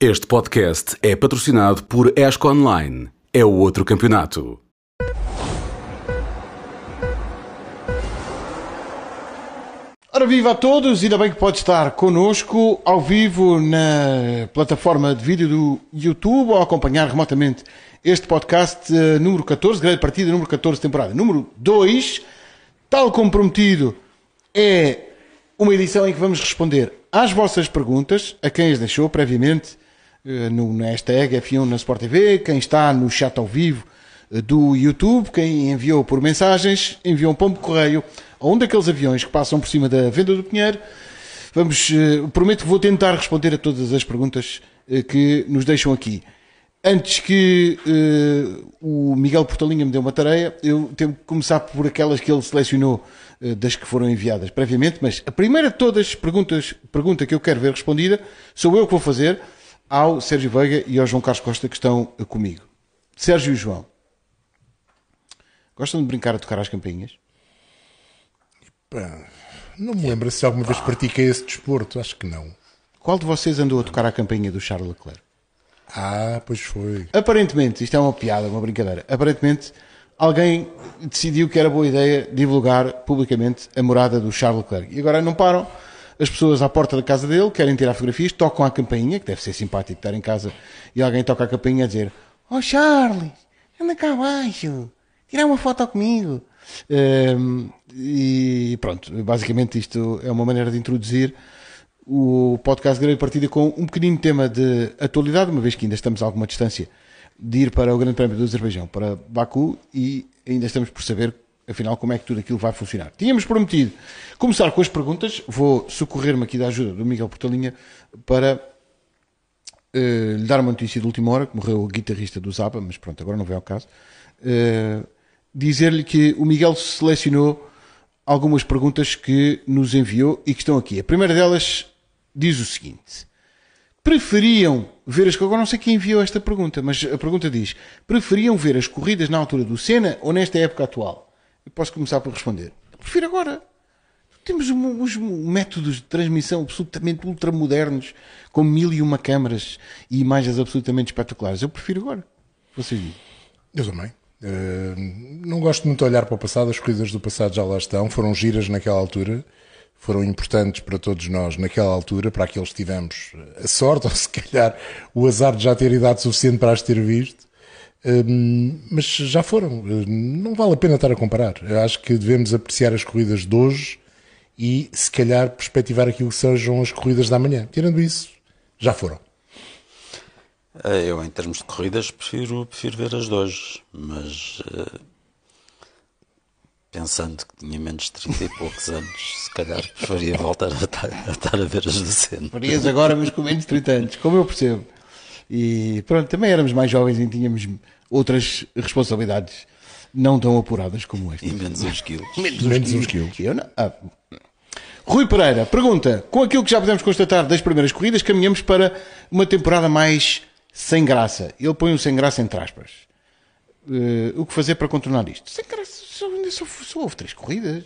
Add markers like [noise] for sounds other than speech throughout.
Este podcast é patrocinado por ESCO Online. É o outro campeonato. Ora, viva a todos, ainda bem que pode estar connosco ao vivo na plataforma de vídeo do YouTube ou acompanhar remotamente este podcast eh, número 14, grande partida número 14, temporada número 2. Tal como prometido, é uma edição em que vamos responder às vossas perguntas, a quem as deixou previamente no, na hashtag F1 na Sport TV, quem está no chat ao vivo eh, do YouTube, quem enviou por mensagens, enviou um pombo correio a um daqueles aviões que passam por cima da venda do Pinheiro. Vamos, eh, prometo que vou tentar responder a todas as perguntas que nos deixam aqui. Antes que uh, o Miguel Portalinha me dê uma tarefa, eu tenho que começar por aquelas que ele selecionou uh, das que foram enviadas previamente, mas a primeira de todas as perguntas, pergunta que eu quero ver respondida, sou eu que vou fazer ao Sérgio Veiga e ao João Carlos Costa que estão comigo. Sérgio e João, gostam de brincar a tocar às campainhas? Pá, não me lembro se alguma vez pratiquei esse desporto, acho que não. Qual de vocês andou a tocar a campainha do Charles Leclerc? Ah, pois foi. Aparentemente, isto é uma piada, uma brincadeira. Aparentemente, alguém decidiu que era boa ideia divulgar publicamente a morada do Charles Leclerc. E agora não param. As pessoas à porta da casa dele querem tirar fotografias, tocam a campainha, que deve ser simpático estar em casa, e alguém toca a campainha a dizer: Oh Charles, anda cá abaixo, tirar uma foto comigo. Um, e pronto, basicamente isto é uma maneira de introduzir o podcast Grande Partida com um pequenino tema de atualidade, uma vez que ainda estamos a alguma distância de ir para o Grande Prémio do Azerbaijão, para Baku, e ainda estamos por saber, afinal, como é que tudo aquilo vai funcionar. Tínhamos prometido começar com as perguntas, vou socorrer-me aqui da ajuda do Miguel Portalinha para uh, lhe dar uma notícia de última hora, que morreu o guitarrista do Zaba, mas pronto, agora não vem ao caso. Uh, Dizer-lhe que o Miguel selecionou algumas perguntas que nos enviou e que estão aqui. A primeira delas diz o seguinte: preferiam ver as. Agora não sei quem enviou esta pergunta, mas a pergunta diz: preferiam ver as corridas na altura do Senna ou nesta época atual? Eu posso começar por responder. Prefiro agora. Temos uns métodos de transmissão absolutamente ultramodernos, com mil e uma câmaras e imagens absolutamente espetaculares. Eu prefiro agora. Vocês dizem. Eu também. Uh, não gosto muito de olhar para o passado, as corridas do passado já lá estão, foram giras naquela altura foram importantes para todos nós naquela altura, para aqueles que tivemos a sorte, [laughs] ou se calhar o azar de já ter idade suficiente para as ter visto. Um, mas já foram. Não vale a pena estar a comparar. Eu acho que devemos apreciar as corridas de hoje e, se calhar, perspectivar aquilo que sejam as corridas da manhã. Tirando isso, já foram. Eh, eu, em termos de corridas, prefiro, prefiro ver as de hoje, mas uh, pensando que tinha menos de 30 e poucos [laughs] anos, se calhar preferia voltar a estar a, estar a ver as do centro. Farias agora, mas com menos de 30 anos, como eu percebo. E pronto, também éramos mais jovens e tínhamos outras responsabilidades não tão apuradas como esta. E menos uns quilos. [laughs] menos, menos uns quilos. quilos. Eu não. Ah. Rui Pereira pergunta: com aquilo que já podemos constatar das primeiras corridas, caminhamos para uma temporada mais sem graça. Ele põe o sem graça entre aspas. Uh, o que fazer para contornar isto? Sem graça só, ainda só, só houve três corridas.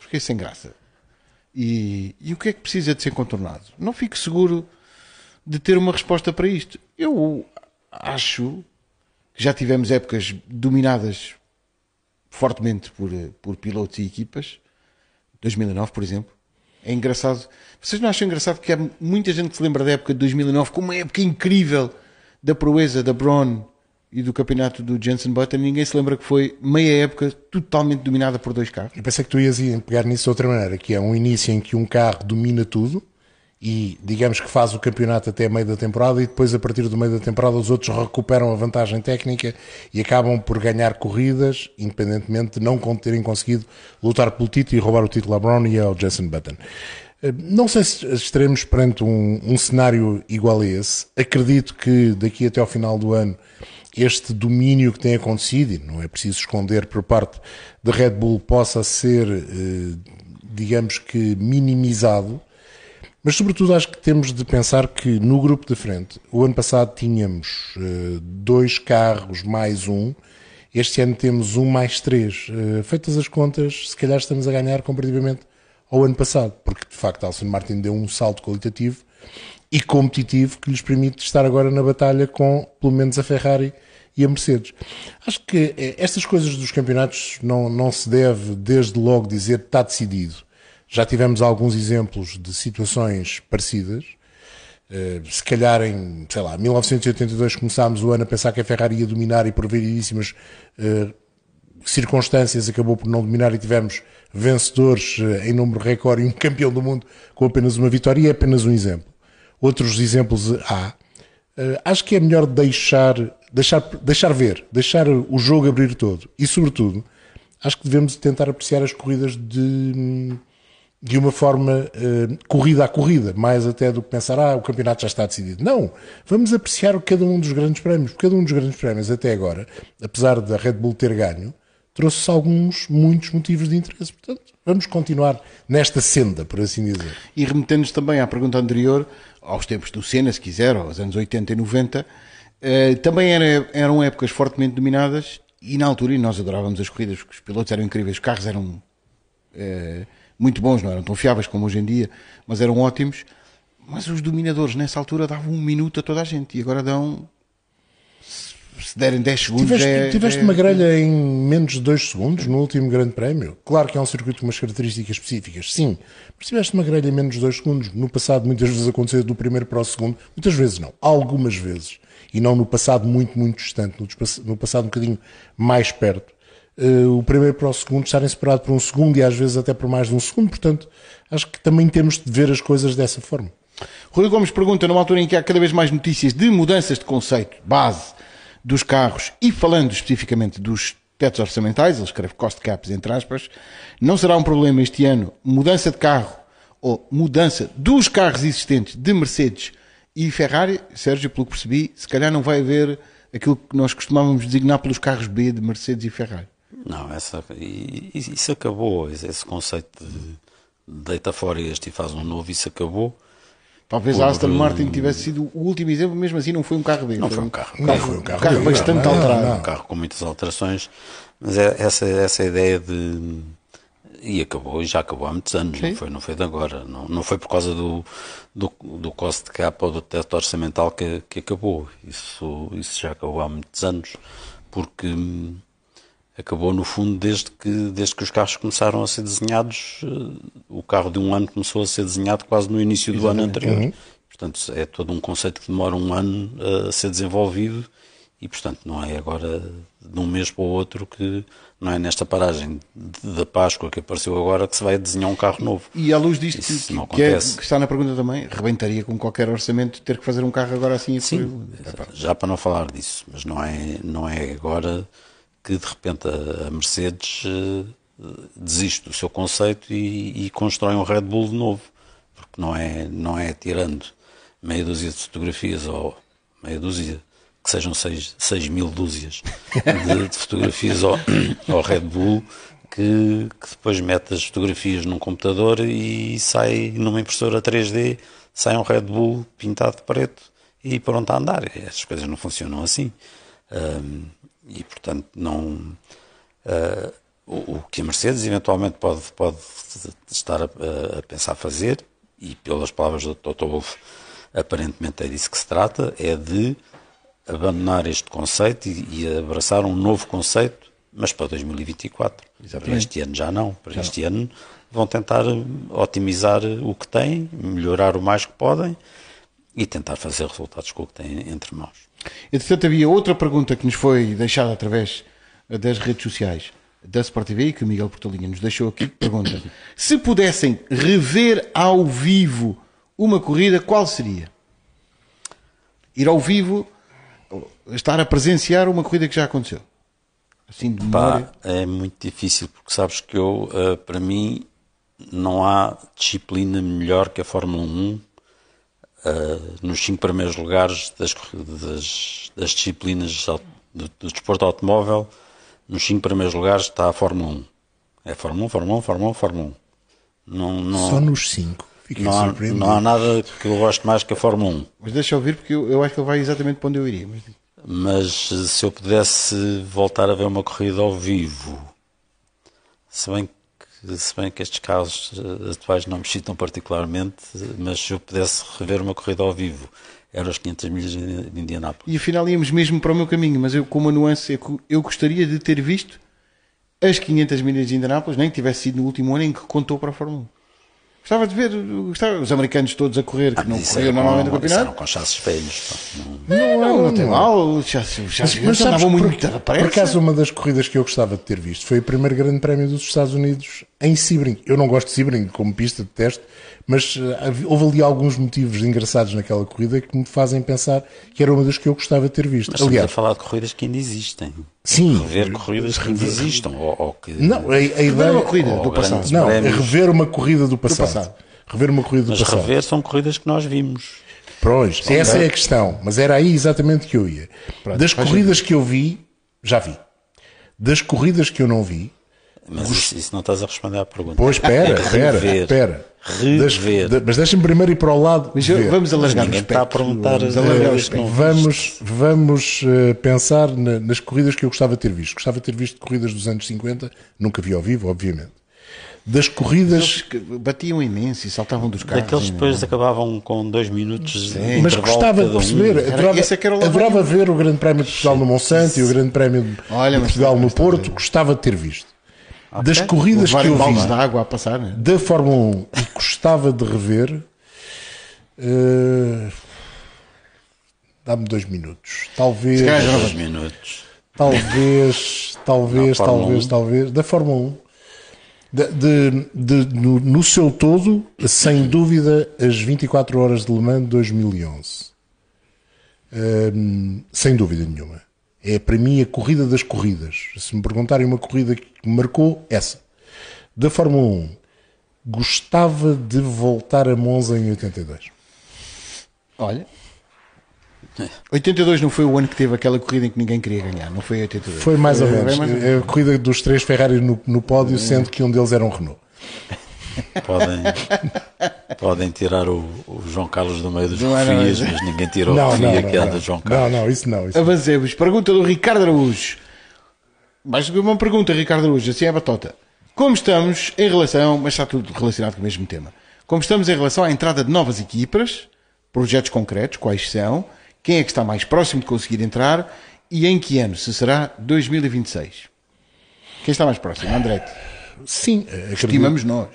Porque sem graça. E, e o que é que precisa de ser contornado? Não fico seguro de ter uma resposta para isto. Eu acho que já tivemos épocas dominadas fortemente por, por pilotos e equipas. 2009, por exemplo. É engraçado. Vocês não acham engraçado que há muita gente que se lembra da época de 2009 como uma época incrível da proeza da Braun e do campeonato do Jensen Button, ninguém se lembra que foi meia época totalmente dominada por dois carros. Eu pensei que tu ias pegar nisso de outra maneira, que é um início em que um carro domina tudo e digamos que faz o campeonato até meio da temporada e depois a partir do meio da temporada os outros recuperam a vantagem técnica e acabam por ganhar corridas, independentemente de não terem conseguido lutar pelo título e roubar o título a Brown e ao Jensen Button. Eh, não sei se estaremos perante um, um cenário igual a esse. Acredito que daqui até ao final do ano este domínio que tem acontecido, e não é preciso esconder por parte da Red Bull, possa ser, eh, digamos que, minimizado. Mas, sobretudo, acho que temos de pensar que no grupo de frente, o ano passado tínhamos eh, dois carros mais um, este ano temos um mais três. Eh, feitas as contas, se calhar estamos a ganhar comparativamente ao ano passado, porque de facto Alson Martin deu um salto qualitativo e competitivo que lhes permite estar agora na batalha com, pelo menos, a Ferrari e a Mercedes. Acho que eh, estas coisas dos campeonatos não, não se deve, desde logo, dizer está decidido. Já tivemos alguns exemplos de situações parecidas. Uh, se calhar em, sei lá, 1982 começámos o ano a pensar que a Ferrari ia dominar e por variedíssimas uh, circunstâncias acabou por não dominar e tivemos vencedores uh, em número recorde e um campeão do mundo com apenas uma vitória e é apenas um exemplo. Outros exemplos há. acho que é melhor deixar deixar, deixar ver, deixar o jogo abrir todo. E, sobretudo, acho que devemos tentar apreciar as corridas de, de uma forma uh, corrida a corrida, mais até do que pensar, ah, o campeonato já está decidido. Não, vamos apreciar cada um dos grandes prémios, porque cada um dos grandes prémios até agora, apesar da Red Bull ter ganho, trouxe alguns, muitos motivos de interesse. Portanto, vamos continuar nesta senda, por assim dizer. E remetendo-nos também à pergunta anterior, aos tempos do Senna, se quiser, aos anos 80 e 90, eh, também era, eram épocas fortemente dominadas e na altura, e nós adorávamos as corridas, porque os pilotos eram incríveis, os carros eram uh, muito bons, não eram tão fiáveis como hoje em dia, mas eram ótimos. Mas os dominadores nessa altura davam um minuto a toda a gente e agora dão. Se derem 10 segundos. Tiveste, é, tiveste é... uma grelha em menos de 2 segundos no último Grande Prémio. Claro que é um circuito com umas características específicas, sim. Mas tiveste uma grelha em menos de 2 segundos. No passado, muitas vezes aconteceu do primeiro para o segundo. Muitas vezes não. Algumas vezes e não no passado muito, muito distante, no passado um bocadinho mais perto. Uh, o primeiro para o segundo estarem separados por um segundo e às vezes até por mais de um segundo, portanto, acho que também temos de ver as coisas dessa forma. Rui Gomes pergunta, numa altura em que há cada vez mais notícias de mudanças de conceito, base dos carros e falando especificamente dos tetos orçamentais, ele escreve cost caps entre aspas, não será um problema este ano mudança de carro ou mudança dos carros existentes de Mercedes e Ferrari, Sérgio, pelo que percebi, se calhar não vai haver aquilo que nós costumávamos designar pelos carros B de Mercedes e Ferrari. Não, essa, isso acabou, esse conceito de deita fora este e faz um novo, isso acabou. Talvez a Aston Martin tivesse sido o último exemplo, mesmo assim não foi um carro B. Não foi um carro. Não foi um carro, um carro bastante não, alterado. Não, Um carro com muitas alterações, mas é essa, essa ideia de e acabou, já acabou há muitos anos, não foi, não foi de agora. Não, não foi por causa do, do, do cost cap ou do teto orçamental que, que acabou. Isso, isso já acabou há muitos anos, porque acabou no fundo desde que, desde que os carros começaram a ser desenhados. Uh, o carro de um ano começou a ser desenhado quase no início do Exatamente. ano anterior. Uhum. Portanto, é todo um conceito que demora um ano a ser desenvolvido e, portanto, não é agora de um mês para o outro que não é nesta paragem da Páscoa que apareceu agora que se vai desenhar um carro novo. E à luz disto que, que, é, que, está na pergunta também, rebentaria com qualquer orçamento ter que fazer um carro agora assim. Sim, já para não falar disso, mas não é, não é agora que de repente a Mercedes uh, desiste do seu conceito e, e constrói um Red Bull de novo, porque não é, não é tirando meia dúzia de fotografias ou meia dúzia que sejam 6 mil dúzias de, de fotografias ao, ao, Red Bull, que, que, depois mete as fotografias num computador e sai numa impressora 3D, sai um Red Bull pintado de preto e pronto a andar. Essas coisas não funcionam assim. Um, e portanto não. Uh, o, o, que a Mercedes eventualmente pode, pode estar a, a pensar fazer, e pelas palavras do Toto Wolff, aparentemente é disso que se trata, é de abandonar este conceito e, e, abraçar um novo conceito, mas para 2024. Exatamente. Para este ano já não. Para já este não. ano vão tentar otimizar o que têm, melhorar o mais que podem e tentar fazer resultados com o que têm entre mãos. Entretanto, havia outra pergunta que nos foi deixada através das redes sociais da Sport TV que o Miguel Portalinha nos deixou aqui. [coughs] Pergunta: se pudessem rever ao vivo uma corrida, qual seria? Ir ao vivo estar a presenciar uma corrida que já aconteceu? Assim de memória? Pá, é muito difícil, porque sabes que eu, uh, para mim, não há disciplina melhor que a Fórmula 1 uh, nos cinco primeiros lugares das, das, das disciplinas do, do, desporto automóvel. Nos cinco primeiros lugares está a Fórmula 1. É Fórmula 1, Fórmula 1, Fórmula 1, Fórmula 1. Não, não, Só nos cinco. não há, não há nada que eu goste mais que a Fórmula 1. Mas deixa eu ouvir, porque eu, eu acho que ele vai exatamente para onde eu iria. Mas... mas se eu pudesse voltar a ver uma corrida ao vivo, se bem que se bem que estes casos eh, atuais não me excitam particularmente, mas se eu pudesse rever uma corrida ao vivo, eram as 500 milhas de Indianápolis. E afinal íamos mesmo para o meu caminho, mas eu com uma nuance, eu gostaria de ter visto as 500 milhas de Indianápolis, nem que tivesse sido no último ano em que contou para a Fórmula 1. Gostava de ver gostava, os americanos todos a correr, que não corriam era normalmente no campeonato. com chassis velhos. não- Não, não, não tem mal, já mas sabes andavam muito por, depressa. por acaso uma das corridas que eu gostava de ter visto foi o primeiro grande prémio dos Estados Unidos em Sebring. Eu não gosto de Sebring como pista de teste, mas eh, houve ali alguns motivos engraçados naquela corrida que me fazem pensar que era uma das que eu gostava de ter visto. Mas estamos a Aliás, falar de corridas que ainda existem. Sim, Rever corridas que existam. Ou, ou que, não, a, a ideia uma corrida do passado. não, é rever uma corrida do passado. passado. Rever uma corrida do Mas passado. rever são corridas que nós vimos. Pois, essa é a questão, mas era aí exatamente que eu ia. das corridas que eu vi, já vi. Das corridas que eu não vi, Mas isso, isso não estás a responder à pergunta. pois espera, [laughs] espera, espera. Rever. da- mas deixa-me primeiro ir para o lado. Eu- vamos alargar o está a perguntar, Vamos eh. Vamos, vamos eh, pensar na- nas corridas que eu gostava de ter visto. Gostava de ter visto corridas dos anos 50, nunca vi ao vivo, obviamente. Das corridas. Que batiam imenso e saltavam dos carros. Daqueles depois acabavam com dois minutos de Mas gostava de um. perceber, Era- adorava, era adorava ver o Grande Prémio de Portugal no Monsanto e o Grande Prémio de Olha, de Portugal no Porto, gostava de ter visto. Das corridas que eu vi de água a passar, né? da Fórmula 1 e gostava de rever, eh, dá-me dois minutos. Talvez, calhar não Dois minutos. talvez, talvez, [laughs] Não, talvez, 1. talvez, da Fórmula 1. De, de- de- no, no seu todo, sem dúvida, as 24 horas de Le Mans de 2011. Hum, sem dúvida nenhuma. É para mim a corrida das corridas. Se me perguntarem uma corrida que me marcou, essa. Da Fórmula 1, gostava de voltar a Monza em 82. Olha. 82 não foi o ano que teve aquela corrida em que ninguém queria ganhar, não foi 82. Foi mais ou menos. mais ou menos. É a corrida dos três Ferraris no, no pódio, sendo que um deles era um Renault. Podem, podem tirar o, o João Carlos do meio dos Não refias, mas ninguém tirou o Não, refia não, que é do João Carlos. não, isso não. Isso não. Avancemos. Pergunta do Ricardo Araújo. Mais uma pergunta, Ricardo Araújo, assim é a batota. Como estamos em relação, mas está tudo relacionado com o mesmo tema, como estamos em relação à entrada de novas equipas, projetos concretos, quais são, quem é que está mais próximo de conseguir entrar e em que ano? Se será 2026? Quem está mais próximo? André, Sim, acredito. estimamos nós.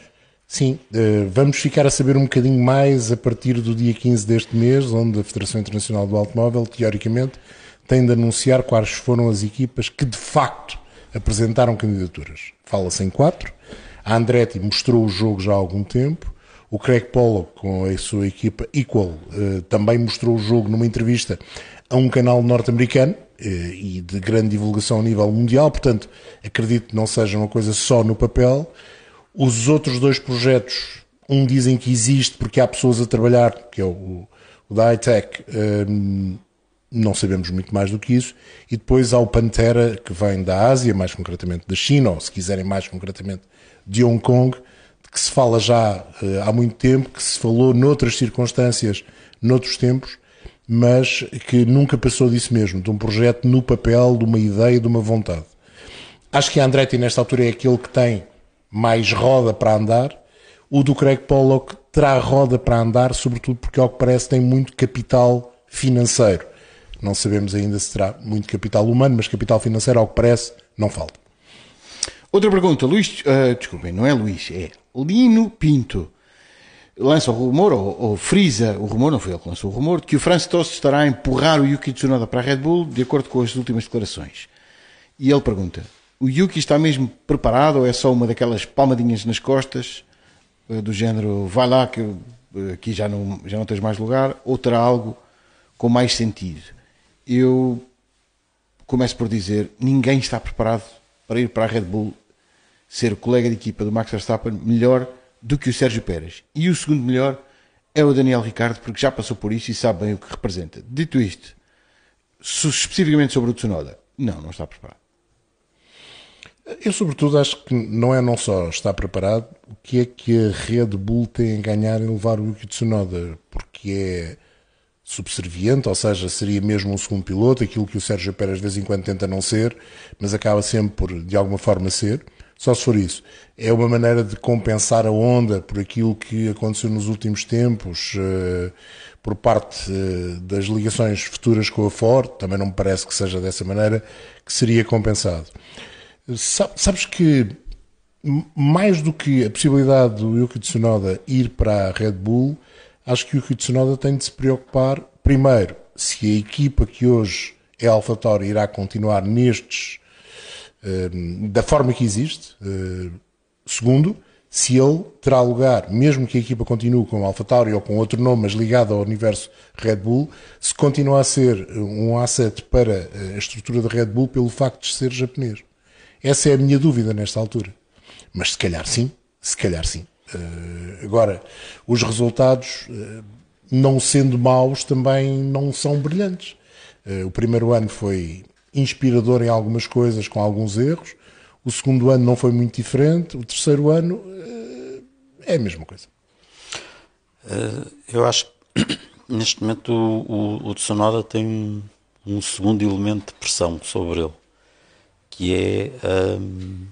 Sim, eh, vamos ficar a saber um bocadinho mais a partir do dia 15 deste mês, onde a Federação Internacional do Automóvel, teoricamente, tem de anunciar quais foram as equipas que de facto apresentaram candidaturas. Fala-se em quatro. A Andretti mostrou o jogo já há algum tempo. O Craig Pollock, com a sua equipa Equal, eh, também mostrou o jogo numa entrevista a um canal norte-americano eh, e de grande divulgação a nível mundial. Portanto, acredito que não seja uma coisa só no papel. Os outros dois projetos, um dizem que existe porque há pessoas a trabalhar, que é o, o da iTech, hum, não sabemos muito mais do que isso. E depois há o Pantera, que vem da Ásia, mais concretamente da China, ou se quiserem mais concretamente de Hong Kong, que se fala já eh, há muito tempo, que se falou noutras circunstâncias, noutros tempos, mas que nunca passou disso mesmo, de um projeto no papel, de uma ideia, de uma vontade. Acho que a Andretti nesta altura é aquele que tem mais roda para andar. O do Craig Pollock terá roda para andar, sobretudo porque, ao que parece, tem muito capital financeiro. Não sabemos ainda se terá muito capital humano, mas capital financeiro, ao que parece, não falta. Outra pergunta, Luís, ah, desculpem, não é Luís, é Lino Pinto. Lança o rumor, ou, ou frisa o rumor, não foi ele que lançou o rumor, de que o Franz Tost estará a empurrar o Yuki Tsunoda para a Red Bull, de acordo com as últimas declarações. E ele pergunta: o Yuki está mesmo preparado ou é só uma daquelas palmadinhas nas costas, ah, do género vai lá que ah, aqui já não, já não tens mais lugar, ou terá algo com mais sentido? Eu começo por dizer: ninguém está preparado para ir para a Red Bull ser colega de equipa do Max Verstappen melhor do que o Sérgio Pérez. E o segundo melhor é o Daniel Ricciardo, porque já passou por isso e sabe bem o que representa. Dito isto, especificamente sobre o Tsunoda, não, não está preparado. Eu, sobretudo, acho que não é não só estar preparado, o que é que a Red Bull tem a ganhar em levar o Yuki Tsunoda, porque é subserviente, ou seja, seria mesmo um segundo piloto, aquilo que o Sérgio Pérez de vez em quando tenta não ser, mas acaba sempre por, de alguma forma, ser. Só se for isso. É uma maneira de compensar a onda por aquilo que aconteceu nos últimos tempos, uh, por parte uh, das ligações futuras com a Ford. Também não me parece que seja dessa maneira que seria compensado. Sabes que mais do que a possibilidade do Yuki Tsunoda ir para a Red Bull, acho que o Yuki Tsunoda tem de se preocupar, primeiro, se a equipa que hoje é AlphaTauri irá continuar nestes, uh, da forma que existe. Uh, segundo, se ele terá lugar, mesmo que a equipa continue com AlphaTauri ou com outro nome, mas ligado ao universo Red Bull, se continua a ser um asset para a estrutura da Red Bull pelo facto de ser japonês. Essa é a minha dúvida nesta altura. Mas se calhar sim, se calhar sim. Uh, agora, os resultados, uh, não sendo maus, também não são brilhantes. Uh, o primeiro ano foi inspirador em algumas coisas, com alguns erros. O segundo ano não foi muito diferente. O terceiro ano é a mesma coisa. eu acho que [coughs] neste momento o, o, o Tsunoda tem um, um, segundo elemento de pressão sobre ele, que é. Um,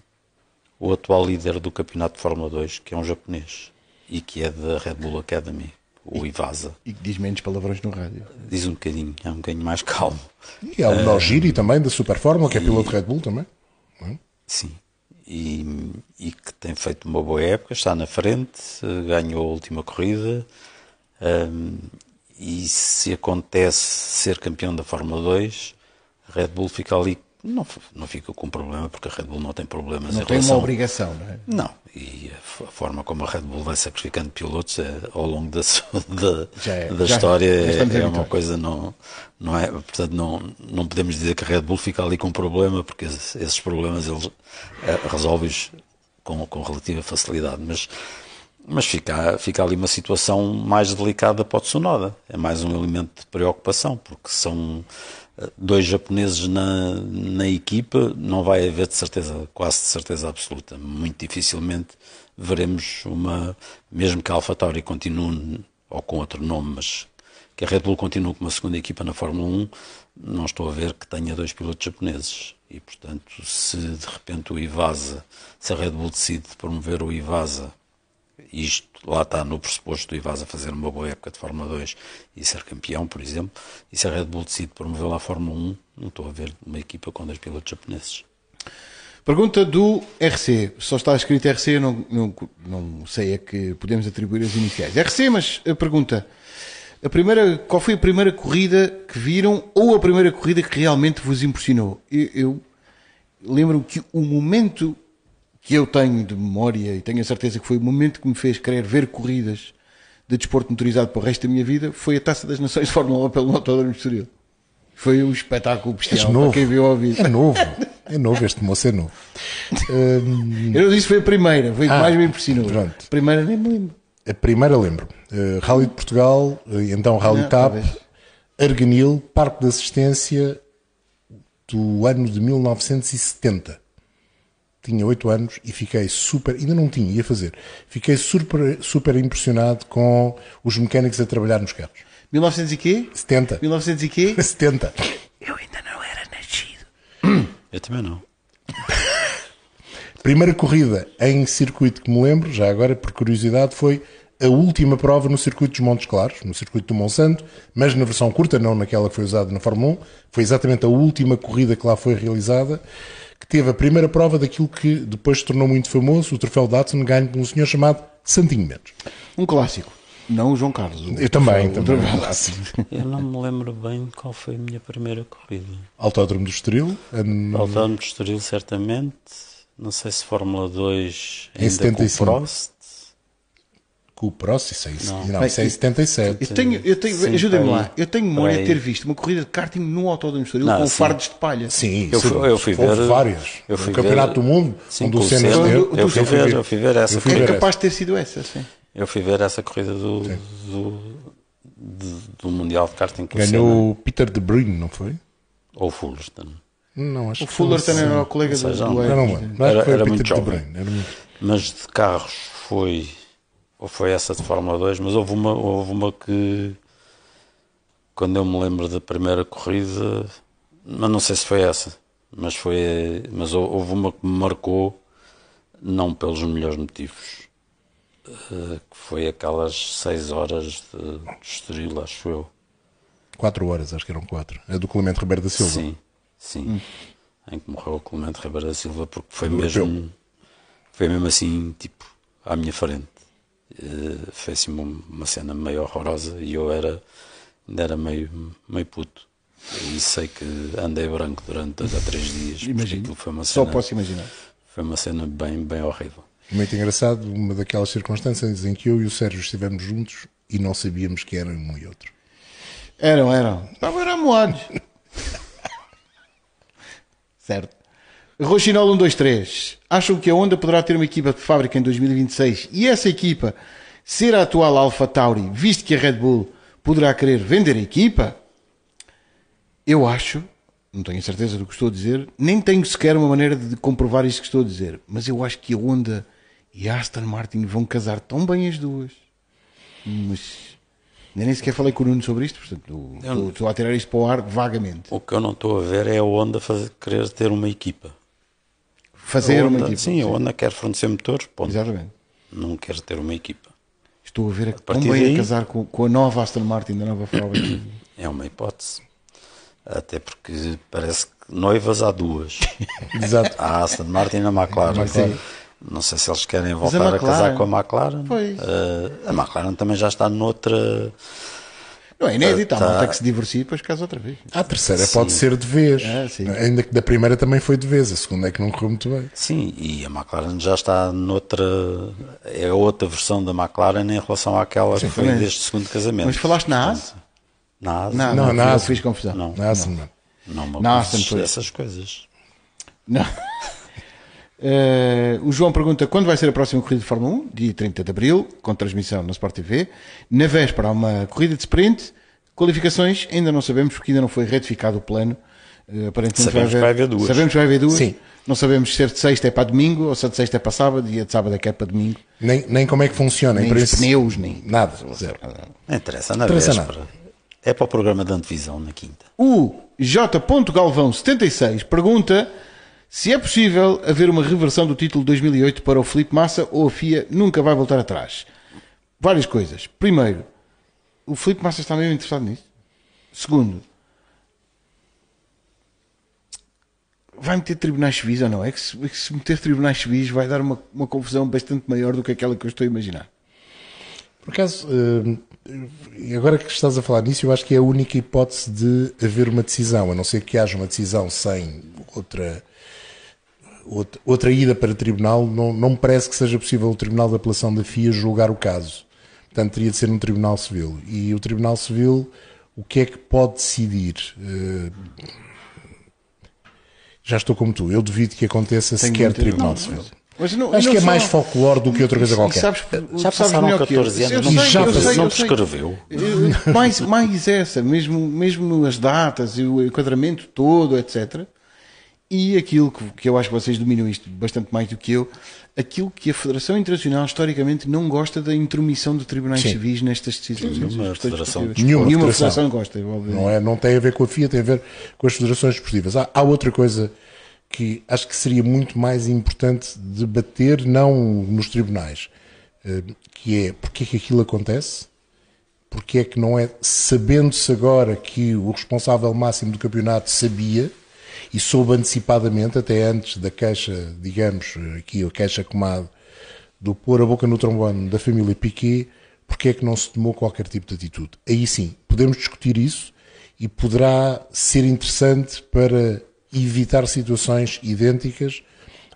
o atual líder do campeonato de Fórmula 2, que é um japonês e que é da Red Bull Academy, o Ivasa. E que diz menos palavrões no rádio. Diz um bocadinho, é um bocadinho mais calmo. E há o Nogiri uh, também, da Super Fórmula, que é piloto Red Bull também. É? Sim. E, e, que tem feito uma boa época, está na frente, ganhou a última corrida. Um, e se acontece ser campeão da Fórmula 2, a Red Bull fica ali não, não fica com problema, porque a Red Bull não tem problemas não em tem relação... uma obrigação, não é? Não, e a forma como a Red Bull vai sacrificando pilotos é, ao longo da, [laughs] da, é, da história é, é uma coisa não, não é, portanto não, não podemos dizer que a Red Bull fica ali com problema, porque esses problemas eles é, resolvem-os com, com relativa facilidade, mas mas fica, fica ali uma situação mais delicada para o Tsunoda. É mais um elemento de preocupação, porque são dois japoneses na, na equipa, não vai haver de certeza, quase de certeza absoluta. Muito dificilmente veremos uma, mesmo que a AlphaTauri continue, ou com outro nome, mas que a Red Bull continue com uma segunda equipa na Fórmula 1, não estou a ver que tenha dois pilotos japoneses. E, portanto, se de repente o Ivasa, se a Red Bull decide promover o Ivasa isto lá está no pressuposto do Ivasa fazer uma boa época de Fórmula 2 e ser campeão, por exemplo, e se a Red Bull decide promover lá a Fórmula 1, não estou a ver uma equipa com dois pilotos japoneses. Pergunta do RC, só está escrito RC, não, não, não sei a que podemos atribuir as iniciais. RC, mas a pergunta, a primeira, qual foi a primeira corrida que viram ou a primeira corrida que realmente vos impressionou? Eu, eu lembro que o momento que eu tenho de memória e tenho a certeza que foi o momento que me fez querer ver corridas de desporto motorizado para o resto da minha vida, foi a Taça das Nações de Fórmula 1 pelo Autódromo de Estoril. Foi um espetáculo bestial novo. para quem viu ao vivo. É novo. É novo, este moço é novo. Um... [laughs] Eu não disse foi a primeira, foi a que ah, mais me impressionou. Pronto. A primeira nem me lembro. A primeira lembro. Uh, Rally de Portugal, uh, então Rally não, TAP, talvez. Arganil, Parque de Assistência do ano de 1970 tinha 8 anos e fiquei super, ainda não tinha, ia fazer, fiquei super, super impressionado com os mecânicos a trabalhar nos carros. 1900 e quê? 70. 1900 e quê? [laughs] 70. Eu ainda não era nascido. [coughs] Eu também não. [coughs] Primeira corrida em circuito que me lembro, já agora por curiosidade, foi a última prova no circuito dos Montes Claros, no circuito do Monsanto, mas na versão curta, não naquela que foi usada na Fórmula 1. Foi exatamente a última corrida que lá foi realizada que teve a primeira prova daquilo que depois se tornou muito famoso, o troféu Datsun, ganho por um senhor chamado Santinho Mendes. Um clássico. Não o João Carlos. O eu também, também. Eu não me lembro bem qual foi a minha primeira corrida. Autódromo do Estoril. Autódromo do Estoril, certamente. Não sei se Fórmula 2 ainda em 75. com o Prost com o Prost, isso é, isso, não. Não, isso é 77. Eu tenho, eu tenho, ajuda-me lá, eu tenho memória de ter visto uma corrida de karting no Autódromo de Estoril com sim. fardos de palha. Sim, eu, fui, eu fui ver várias. Eu fui Campeonato ver, do Mundo, sim, onde o Senna deu. Eu fui ver, eu fui ver essa. É capaz de ter sido essa, sim. Eu fui ver essa corrida do, do, do, do Mundial de Karting. Ganhou o Peter de Bruyne, não foi? Ou Fullerton. Não, acho o Fullerton era o colega do, do Não, não, era muito jovem. Mas de carros foi ou foi essa de Fórmula 2, mas houve uma, houve uma que quando eu me lembro da primeira corrida, mas não sei se foi essa, mas foi, mas houve uma que me marcou não pelos melhores motivos, eh, que foi aquelas seis horas de, de Estoril, acho eu. Quatro horas, acho que eram quatro. A do Clemente Ribeiro da Silva. Sim, sim. Em que morreu o Clemente Ribeiro da Silva, porque foi mesmo, foi mesmo assim, tipo, à minha frente. Eh, Foi assim uma, uma cena meio horrorosa e eu era, ainda era meio, meio puto. E sei que andei branco durante dois ou três dias. Imagino. Foi uma Só cena, posso imaginar. Foi uma cena bem, bem horrível. Muito engraçado, uma daquelas circunstâncias em que eu e o Sérgio estivemos juntos e não sabíamos que eram um e outro. Eram, eram. Estavam eram moados. [laughs] certo. Rochinol 123. Acham que a Honda poderá ter uma equipa de fábrica em 2026 e essa equipa ser a atual Alpha Tauri, visto que a Red Bull poderá querer vender a equipa? Eu acho, não tenho certeza do que estou a dizer, nem tenho sequer uma maneira de comprovar isto que estou a dizer, mas eu acho que a Honda e a Aston Martin vão casar tão bem as duas. Mas nem sequer falei com o Nuno sobre isto, portanto, estou a tirar isto para o ar vagamente. O que eu não estou a ver é a Honda fazer, querer ter uma equipa. Fazer a uma Honda, equipa. Sim, a Honda quer fornecer motores, ponto. Exatamente. Não quer ter uma equipa. Estou a ver a partir bem daí- a casar com, com a nova Aston Martin da nova fábrica. É uma hipótese. Até porque parece que noivas há duas. [laughs] Exato. A Aston Martin e a McLaren. Sim. Não sei se eles querem a voltar a, McLaren- casar com a McLaren. Pois. Eh, a McLaren também já está noutra. Não é inédito, há Tá. malta que se divorcia e depois casa outra vez. A terceira pode ser de vez. Sim. Ainda que da primeira também foi de vez, a segunda é que não correu muito bem. Sim, e a McLaren já está noutra. É outra versão da McLaren em relação àquela que foi também. deste segundo casamento. Mas falaste na AS? Na AS? Não, Não, não, na Aston. fiz confusão. Não. Não, assim, não. Não Na Aston foi. dessas coisas. Não. Eh, o João pergunta quando vai ser a próxima corrida de Fórmula 1? Dia 30 de Abril, com transmissão na Sport TV. Na véspera há uma corrida de sprint. Qualificações, ainda não sabemos, porque ainda não foi retificado o plano. Eh, aparentemente Sabemos que vai haver duas. Sabemos que vai haver duas. Sim. Não sabemos se a de sexta é para domingo ou se a de sexta é para sábado e a de sábado é que é para domingo. Nem, nem como é que funciona. Nem em os pneus, nem- Nada, zero. Não interessa, na Interessa véspera. É para o programa de antevisão na quinta. O J. Galvão 76 pergunta se é possível haver uma reversão do título de 2008 para o Felipe Massa ou a FIA nunca vai voltar atrás. Várias coisas. Primeiro, o Felipe Massa está mesmo interessado nisso. Segundo, vai meter tribunais civis ou não? É que se, é que se meter tribunais civis vai dar uma, uma confusão bastante maior do que aquela que eu estou a imaginar. Por acaso, eh, agora que estás a falar nisso, eu acho que é a única hipótese de haver uma decisão, a não ser que haja uma decisão sem outra, outra, ida para tribunal, não, não me parece que seja possível o Tribunal de Apelação da FIA julgar o caso. Portanto, teria de ser um Tribunal Civil. E o Tribunal Civil, o que é que pode decidir? Eh, já estou como tu, eu duvido que aconteça Tenho sequer muita- Tribunal não, Civil. Mas não- Acho não que é só- mais folclore do que outra coisa qualquer. sabes- Já passaram melhor que eu. 14 anos, Eu não, sei, já sei, passou, eu não sei. prescreveu. Eh, mais, mais essa, mesmo, mesmo as datas e o enquadramento todo, etc. E aquilo que, que eu acho que vocês dominam isto bastante mais do que eu, aquilo que a Federação Internacional historicamente não gosta da intromissão de tribunais Sim. civis nestas decisões. Nenhuma federação. Nenhuma Nenhuma federação. gosta. Não, é, não tem a ver com a FIA, tem a ver com as federações esportivas. Há, há outra coisa que acho que seria muito mais importante debater, não nos tribunais, eh, que é porque é que aquilo acontece, porque é que não é, sabendo-se agora que o responsável máximo do campeonato sabia e soube antecipadamente, até antes da queixa, digamos, aqui a queixa comado, do pôr a boca no trombone da família Piquet, porque é que não se tomou qualquer tipo de atitude. Aí sim, podemos discutir isso e poderá ser interessante para evitar situações idênticas.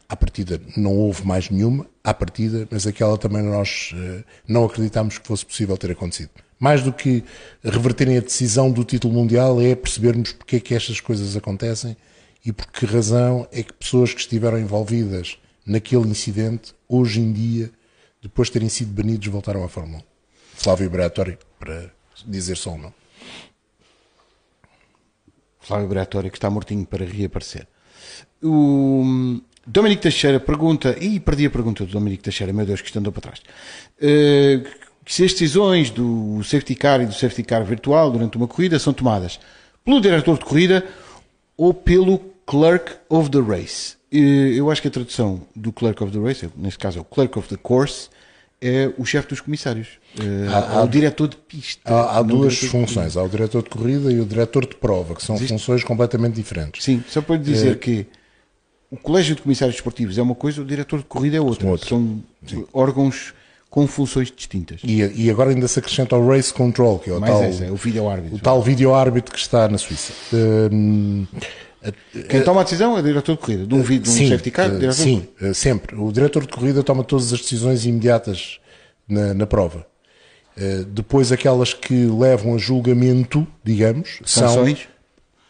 À partida não houve mais nenhuma, à partida, mas aquela também nós eh, não acreditámos que fosse possível ter acontecido. Mais do que reverterem a decisão do título mundial é percebermos porque é que estas coisas acontecem e por que razão é que pessoas que estiveram envolvidas naquele incidente, hoje em dia, depois de terem sido banidos, voltaram à Fórmula 1. Flávio Bratório, para dizer só um nome. Flávio Bratório, que está mortinho para reaparecer. O Dominico Teixeira pergunta, e perdi a pergunta do Dominico Teixeira, meu Deus, que isto andou para trás. Eh, se as decisões do safety car e do safety car virtual durante uma corrida são tomadas pelo diretor de corrida ou pelo clerk of the race. eu acho que a tradução do Clerk of the Race, neste caso é o Clerk of the Course, é o chefe dos comissários. Eh, Há- é o há- diretor de pista. Há, há o duas funções. Há o diretor de corrida e o diretor de prova, que são funções completamente diferentes. Sim, só para lhe dizer que o Colégio de Comissários Desportivos é uma coisa, o diretor de corrida é outra. São órgãos com funções distintas. E, e agora ainda se acrescenta o Race Control, que é o Mais tal, essa, é o vídeo árbitro. o tal vídeo árbitro que está na Suíça. Hum, Quem toma a decisão é o diretor de corrida. De um, vídeo, de um sim, safety car, eh, diretor sim, eh, sempre. O diretor de corrida toma todas as decisões imediatas na, na prova. Eh, depois, aquelas que levam a julgamento, digamos, são sanções.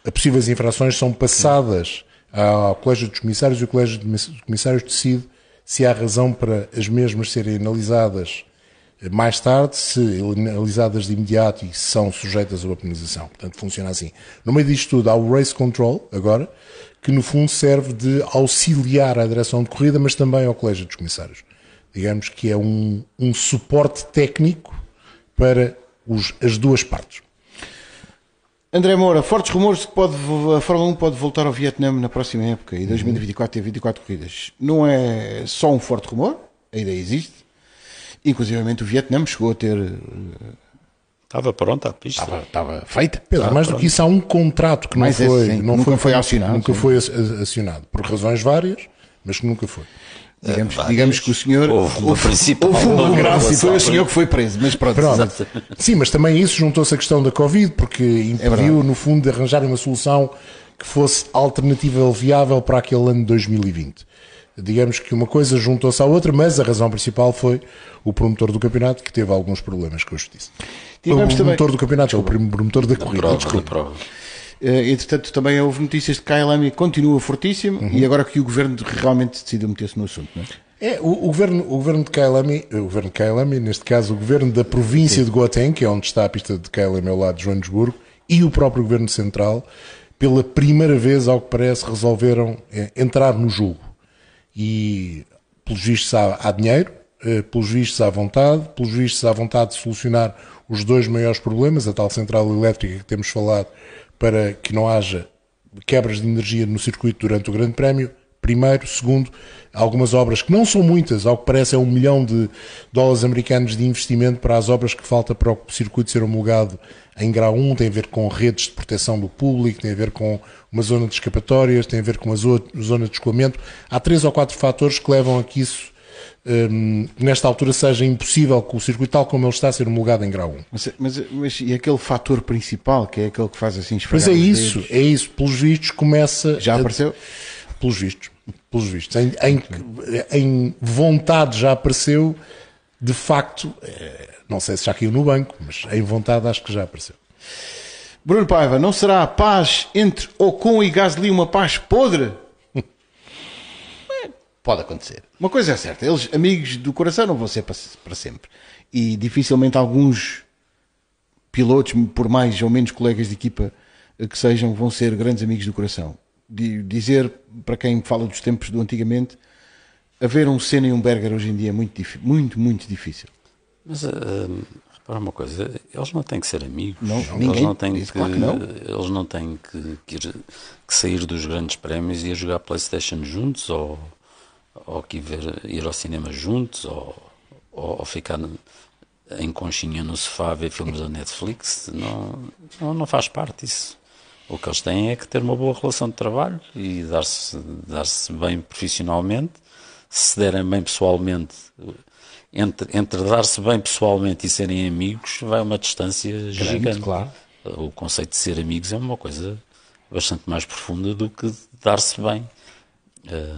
a possíveis infrações são passadas ao Colégio dos Comissários e o Colégio dos Comissários decide se há razão para as mesmas serem analisadas eh, mais tarde, se analisadas de imediato e são sujeitas a uma penalização. Portanto, funciona assim. No meio disto tudo, há o Race Control, agora, que no fundo serve de auxiliar à direção de corrida, mas também ao Colégio dos Comissários. Digamos que é um, um suporte técnico para os- as duas partes. André Moura, fortes rumores de que pode, a Fórmula 1 pode voltar ao Vietnã na próxima época e 2024 ter 24 corridas. Não é só um forte rumor, a ideia existe. Inclusivamente o Vietnã chegou a ter. Estava pronta a pista. Estava, estava feita. Pedro, mais do que isso, há um contrato que não Mais esse, foi, sim, não nunca foi acionado, Nunca sim. foi ac- acionado, por razões várias, mas que nunca foi. Digamos, várias. digamos que o senhor. Houve uma principal, houve uma graça e foi o senhor que foi preso, mas pronto. Pronto. Sim, mas também isso juntou-se à questão da Covid, porque impediu, no fundo, de arranjar uma solução que fosse alternativa viável para aquele ano de 2020. Digamos que uma coisa juntou-se à outra, mas a razão principal foi o promotor do campeonato, que teve alguns problemas com a justiça. Tivemos o também- promotor do campeonato, é o promotor da corrida. Prova, desculpa. prova. Eh, entretanto, também houve notícias de que a KLM continua fortíssimo e agora que o governo realmente decidiu meter-se no assunto. Não é? É, o, o governo, o governo de KLM, o governo de KLM, neste caso o governo da província de Gauteng, que é onde está a pista de KLM ao lado de Joanesburgo, e o próprio governo central, pela primeira vez, ao que parece, resolveram eh, entrar no jogo. E, pelos vistos, há, há dinheiro, eh, pelos vistos, há vontade, pelos vistos, há vontade de solucionar os dois maiores problemas, a tal central elétrica que temos falado, para que não haja quebras de energia no circuito durante o Grande Prémio. Primeiro. Segundo, algumas obras que não são muitas, ao que parece é um milhão de dólares americanos de investimento para as obras que falta para o circuito ser homologado em grau 1, tem a ver com redes de proteção do público, tem a ver com uma zona de escapatórias, tem a ver com uma zo- zona de escoamento. Há três ou quatro fatores que levam a que isso, que nesta altura, seja impossível que o circuito, tal como ele está, ser homologado em grau 1. Mas, mas, mas e aquele fator principal, que é aquele que faz assim Pois esfregar é os isso, dedos, é isso. Pelos vistos, começa. Já a- apareceu? Pelos vistos. Pelos vistos. Em, em, em vontade já apareceu, de facto, eh, não sei se já caiu no banco, mas em vontade acho que já apareceu. Bruno Paiva, não será a paz entre Ocon e Gasly uma paz podre? [laughs] Pode acontecer. Uma coisa é certa, eles, amigos do coração, não vão ser para, sempre. E dificilmente alguns pilotos, por mais ou menos colegas de equipa que sejam, vão ser grandes amigos do coração. Di- Dizer, para quem fala dos tempos do antigamente, haver um Senna e um Berger hoje em dia é muito, muito, muito difícil. Mas hum, repara uma coisa, eles não têm que ser amigos. Não, eles ninguém não têm que, claro que não. eles não têm que, que ir- que sair dos grandes prémios e ir jogar Playstation juntos ou, ou que ir, ver- ir ao cinema juntos ou, ou, ou ficar em conchinha no sofá a ver filmes da Netflix. Não, não, não faz parte disso. O que eles têm é que ter uma boa relação de trabalho e dar-se dar-se bem profissionalmente. Se derem bem pessoalmente, entre, entre dar-se bem pessoalmente e serem amigos, vai uma distância gigante. claro. O conceito de ser amigos é uma coisa bastante mais profunda do que dar-se bem. Eh,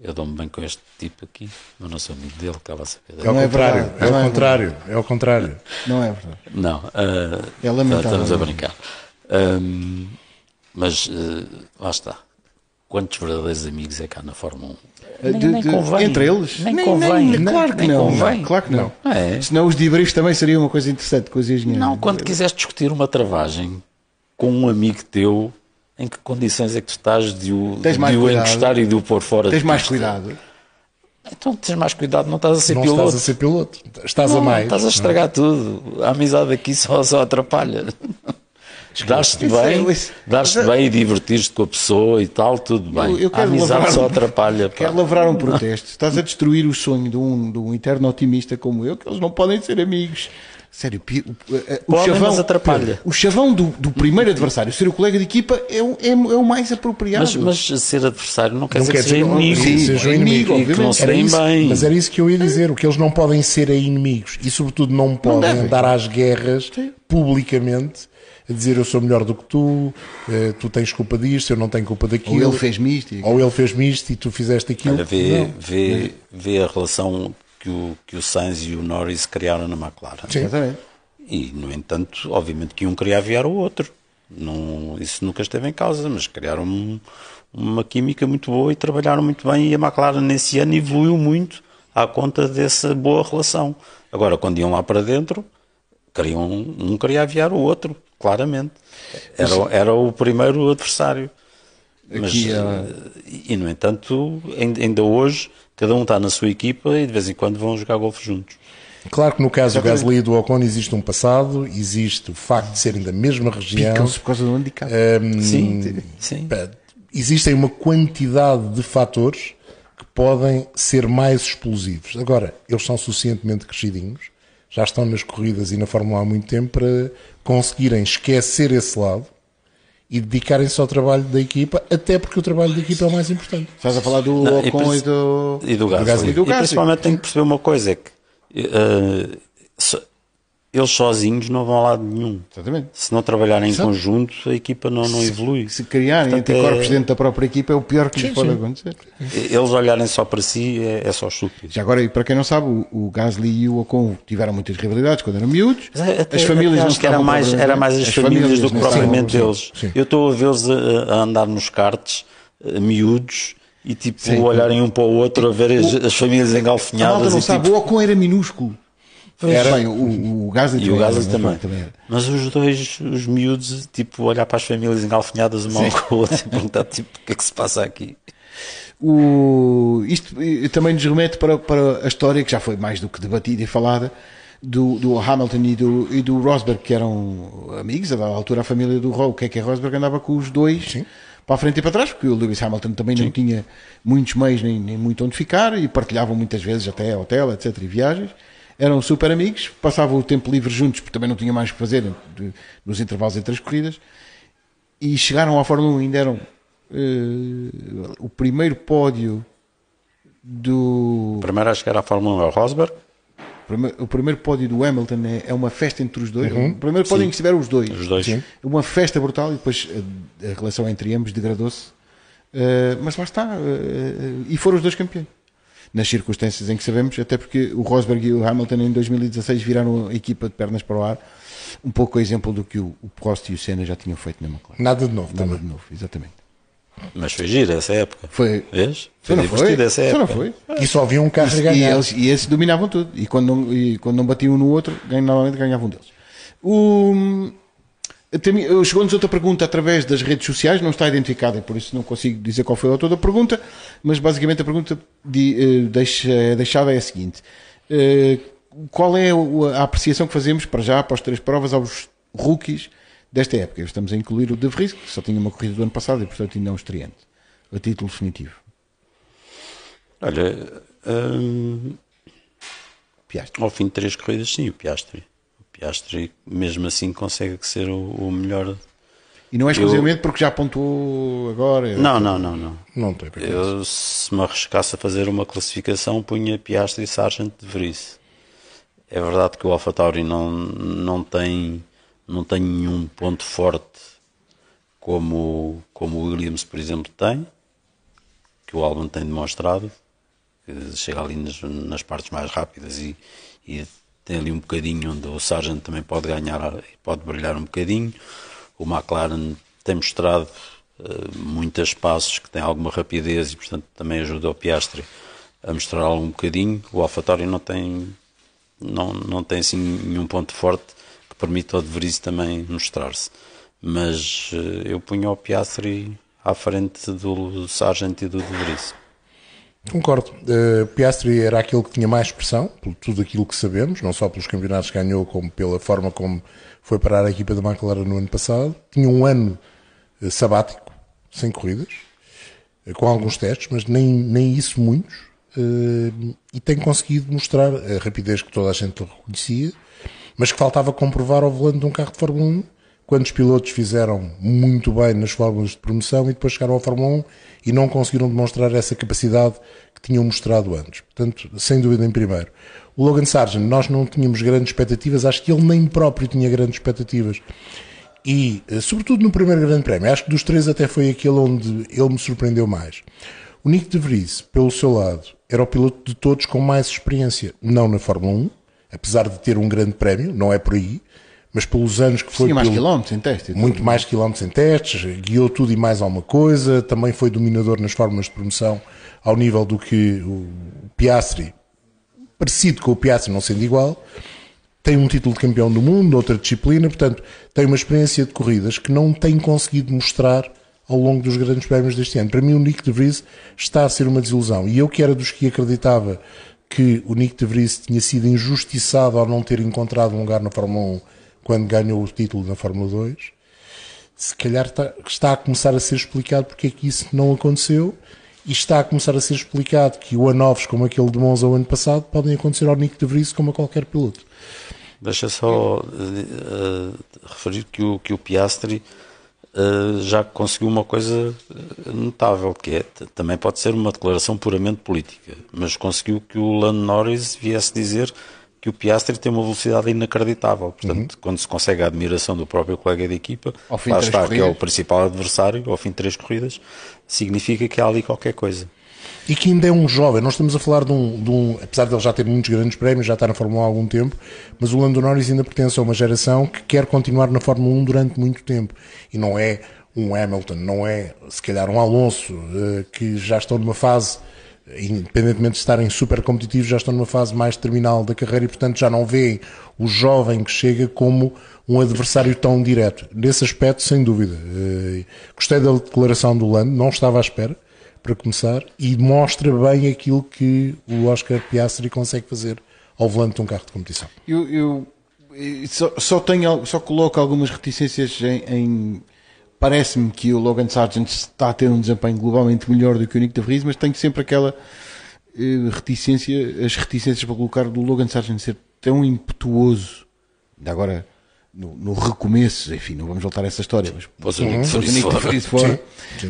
eu dou-me bem com este tipo aqui, mas não sou amigo dele, estava a saber. É o Não é contrário, verdade, é o não é contrário, é o contrário. Não é verdade. Não, eh, É lamentável. estamos a brincar. Ahm, mas eh, lá está. Quantos verdadeiros amigos é que há na Fórmula 1? De- nem de- convém. Entre eles? Nem convém. claro que Nem não. convém. Claro que não. É. Senão os debriefs também seria uma coisa interessante com. Não, quando quiseres discutir uma travagem com um amigo teu, em que condições é que tu estás de o, de o encostar e de o pôr fora Tens de mais pista? cuidado. Então tens mais cuidado, não estás a ser Não piloto. estás a ser piloto, estás Não, a mais. Estás a estragar tudo. A amizade aqui só, só atrapalha. Dar-te Isso é- bem, dar-te bem e divertir-te com a pessoa e tal, tudo bem. Eu- eu a quero amizade lavrar só atrapalha. pá. Quer lavrar um [laughs] protesto. Estás a destruir o sonho de um, de um eterno otimista como eu, que eles não podem ser amigos. Sério, o, eh, o Podem, chavão, atrapalha. o chavão do, do primeiro adversário ser o colega de equipa é o, é, é o mais apropriado. Mas, mas ser adversário não quer Não dizer quer que seja inimigo. Sim, seja é inimigo, inimigo, que não se deem bem. Mas era isso que eu ia dizer. O que eles não podem ser é inimigos e, sobretudo, não podem devem. andar às guerras publicamente a dizer eu sou melhor do que tu, eh, tu tens culpa disto, eu não tenho culpa Ou daquilo. ele fez-me isto. e- Ou ele fez-me isto e tu fizeste aquilo. Olha, vê, Não. vê, vê a relação que o, que o Sainz e o Norris criaram na McLaren. Sim. Exatamente. E, no entanto, obviamente que um queria aviar o outro. Não, isso nunca esteve em causa, mas criaram um- uma química muito boa e trabalharam muito bem. E a McLaren nesse ano evoluiu muito à conta dessa boa relação. Agora, quando iam lá para dentro, queriam, um queria aviar o outro, claramente. Era, era o primeiro adversário. Mas, Aqui, eh, e, no entanto, ainda ainda hoje, cada um está na sua equipa e de vez em quando vão jogar golfe juntos. Claro que no caso do Gasly e do Ocon existe um passado, existe o facto de serem da mesma região. Picam-se por causa do handicap. Sim, sim. Pá, Existem uma quantidade de fatores que podem ser mais explosivos. Agora, eles são suficientemente crescidinhos, já estão nas corridas e na Fórmula 1 há muito tempo para conseguirem esquecer esse lado e dedicarem-se ao trabalho da equipa, até porque o trabalho da equipa é o mais importante. Estás a falar do Não, e Ocon princi- e do... E do Gasly. E do E Gasly. principalmente tem que perceber uma coisa: é que so- eles sozinhos não vão a lado nenhum. Exatamente. Se não trabalharem em conjunto, a equipa não, não evolui. Se criarem Portanto, anticorpos é- dentro da própria equipa é o pior que lhes Sim, pode sim. acontecer. Eles olharem só para si é, é só estúpido. Já agora, e para quem não sabe, o, o Gasly e o Ocon tiveram muitas rivalidades quando eram miúdos. É- até- as famílias até não acho que era mais, era mais as, famílias, do que propriamente eles. Eu estou a vê-los a, a andar nos karts, eh, miúdos, e tipo Sim. olharem um para o outro a ver as, as famílias A engalfinhadas. malta não e, sabe, tipo, o Ocon era minúsculo. Era, bem, o, o Gasly E o Gasly também. também. Mas os dois, os miúdos, tipo, olhar para as famílias engalfinhadas uma com a outra e perguntar, tipo, o que é que se passa aqui? O, isto também nos remete para, para a história que já foi mais do que debatida e falada do, do Hamilton e do, e do Rosberg, que eram amigos, dada altura a família do Ro, o que é que é Rosberg andava com os dois para a frente e para trás, porque o Lewis Hamilton também não tinha muitos meios nem, nem muito onde ficar e partilhavam muitas vezes até hotel, etc. e viagens. Eram super amigos, passavam o tempo livre juntos, porque também não tinham mais o que fazer nos intervalos entre as corridas e chegaram à Fórmula 1 ainda eram eh, o primeiro pódio do Primeiro acho que era a Fórmula 1 é o Rosberg, o primeiro pódio do Hamilton é, é uma festa entre os dois. O primeiro pódio em que estiveram os dois. Os dois. Sim. uma festa brutal e depois a, a relação entre ambos degradou-se. Eh, mas lá está eh, e foram os dois campeões nas circunstâncias em que sabemos até porque o Rosberg e o Hamilton em 2016 viraram a equipa de pernas para o ar um pouco a exemplo do que o, o Prost e o Senna já tinham feito na McLaren Nada de novo Nada também. de novo, exatamente Mas foi giro essa época. foi Vês? Só Foi não divertido foi? essa Só época. não foi? E só havia um carro a E, ganhar. eles, e esses dominavam tudo. E quando não, e quando não batiam um no outro, ganha- normalmente ganhavam um deles. O, Chegou-nos outra pergunta através das redes sociais, não está identificada por isso não consigo dizer qual foi a autor da pergunta, mas basicamente a pergunta de, eh, deixa- deixada é a seguinte: Eh, Qual é a apreciação que fazemos para já, para as três provas, aos rookies desta época? Estamos a incluir o De Vries, que só tinha uma corrida do ano passado e portanto ainda é um estreante, a título definitivo. Olha, hum, ao fim de três corridas, sim, o Piastri. Piastri, mesmo assim, consegue ser o, o melhor. E não é exclusivamente porque já pontuou agora. Não, não, não, não. Não tem Eu, se me arriscasse a fazer uma classificação, punha Piastri e Sargent de Vries. É verdade que o AlphaTauri não, não, tem, não tem nenhum ponto forte como, como o Williams, por exemplo, tem, que o Albon tem demonstrado, que chega ali nas, nas partes mais rápidas e, e tem ali um bocadinho onde o Sargent também pode ganhar e pode brilhar um bocadinho. O McLaren tem mostrado eh, muitos passos que tem alguma rapidez e portanto também ajuda o Piastri a mostrar algum bocadinho. O AlphaTauri não tem não, não tem assim nenhum ponto forte que permita ao De Vries também mostrar-se. Mas eh, eu punho o Piastri à frente do Sargent e do De Vries. Concordo. Uh, Piastri era aquele que tinha mais pressão, por tudo aquilo que sabemos, não só pelos campeonatos que ganhou, como pela forma como foi parar a equipa da McLaren no ano passado. Tinha um ano uh, sabático, sem corridas, uh, com alguns testes, mas nem, nem isso muitos. e tem conseguido mostrar a rapidez que toda a gente reconhecia, mas que faltava comprovar ao volante de um carro de Fórmula 1 quando os pilotos fizeram muito bem nas fórmulas de promoção e depois chegaram à Fórmula 1 e não conseguiram demonstrar essa capacidade que tinham mostrado antes. Portanto, sem dúvida em primeiro. O Logan Sargent, nós não tínhamos grandes expectativas, acho que ele nem próprio tinha grandes expectativas. E, eh, sobretudo no primeiro grande prémio, acho que dos três até foi aquele onde ele me surpreendeu mais. O Nick de Vries, pelo seu lado, era o piloto de todos com mais experiência, não na Fórmula 1, apesar de ter um grande prémio, não é por aí, mas pelos anos que foi. Tinha mais pelo, quilómetros em testes. Muito mais quilómetros em testes, guiou tudo e mais alguma coisa, também foi dominador nas formas de promoção ao nível do que o Piastri, parecido com o Piastri, não sendo igual. Tem um título de campeão do mundo, outra disciplina, portanto, tem uma experiência de corridas que não tem conseguido mostrar ao longo dos grandes prémios deste ano. Para mim, o Nick de Vries está a ser uma desilusão. E eu que era dos que acreditava que o Nick de Vries tinha sido injustiçado ao não ter encontrado um lugar na Fórmula 1 quando ganhou o título na Fórmula 2, se calhar está, está a começar a ser explicado porque é que isso não aconteceu e está a começar a ser explicado que o anovos como aquele de Monza o ano passado podem acontecer ao Nick de Vries como a qualquer piloto. Deixa só uh, referir que o, que o Piastri uh, já conseguiu uma coisa notável, que é, também pode ser uma declaração puramente política, mas conseguiu que o Lando Norris viesse dizer que o Piastri tem uma velocidade inacreditável. Portanto, uhum. quando se consegue a admiração do próprio colega de equipa, lá está, corridas. que é o principal adversário, ao fim de três corridas, significa que há ali qualquer coisa. E que ainda é um jovem, nós estamos a falar de um, de um apesar de ele já ter muitos grandes prémios, já está na Fórmula 1 há algum tempo, mas o Lando Norris ainda pertence a uma geração que quer continuar na Fórmula 1 durante muito tempo. E não é um Hamilton, não é se calhar um Alonso, eh, que já estão numa fase independentemente de estarem super competitivos, já estão numa fase mais terminal da carreira e, portanto, já não veem o jovem que chega como um adversário tão direto. Nesse aspecto, sem dúvida. Eh, gostei da declaração do Lando, não estava à espera, para começar, e mostra bem aquilo que o Oscar Piastri consegue fazer ao volante de um carro de competição. Eu, eu só, só, tenho, só coloco algumas reticências em, em parece-me que o Logan Sargent está a ter um desempenho globalmente melhor do que o Nick de Vries, mas tenho sempre aquela uh, reticência, as reticências para colocar do Logan Sargent ser tão impetuoso, ainda agora no, no, recomeço, enfim, não vamos voltar a essa história, mas pôs o Nick de Vries fora,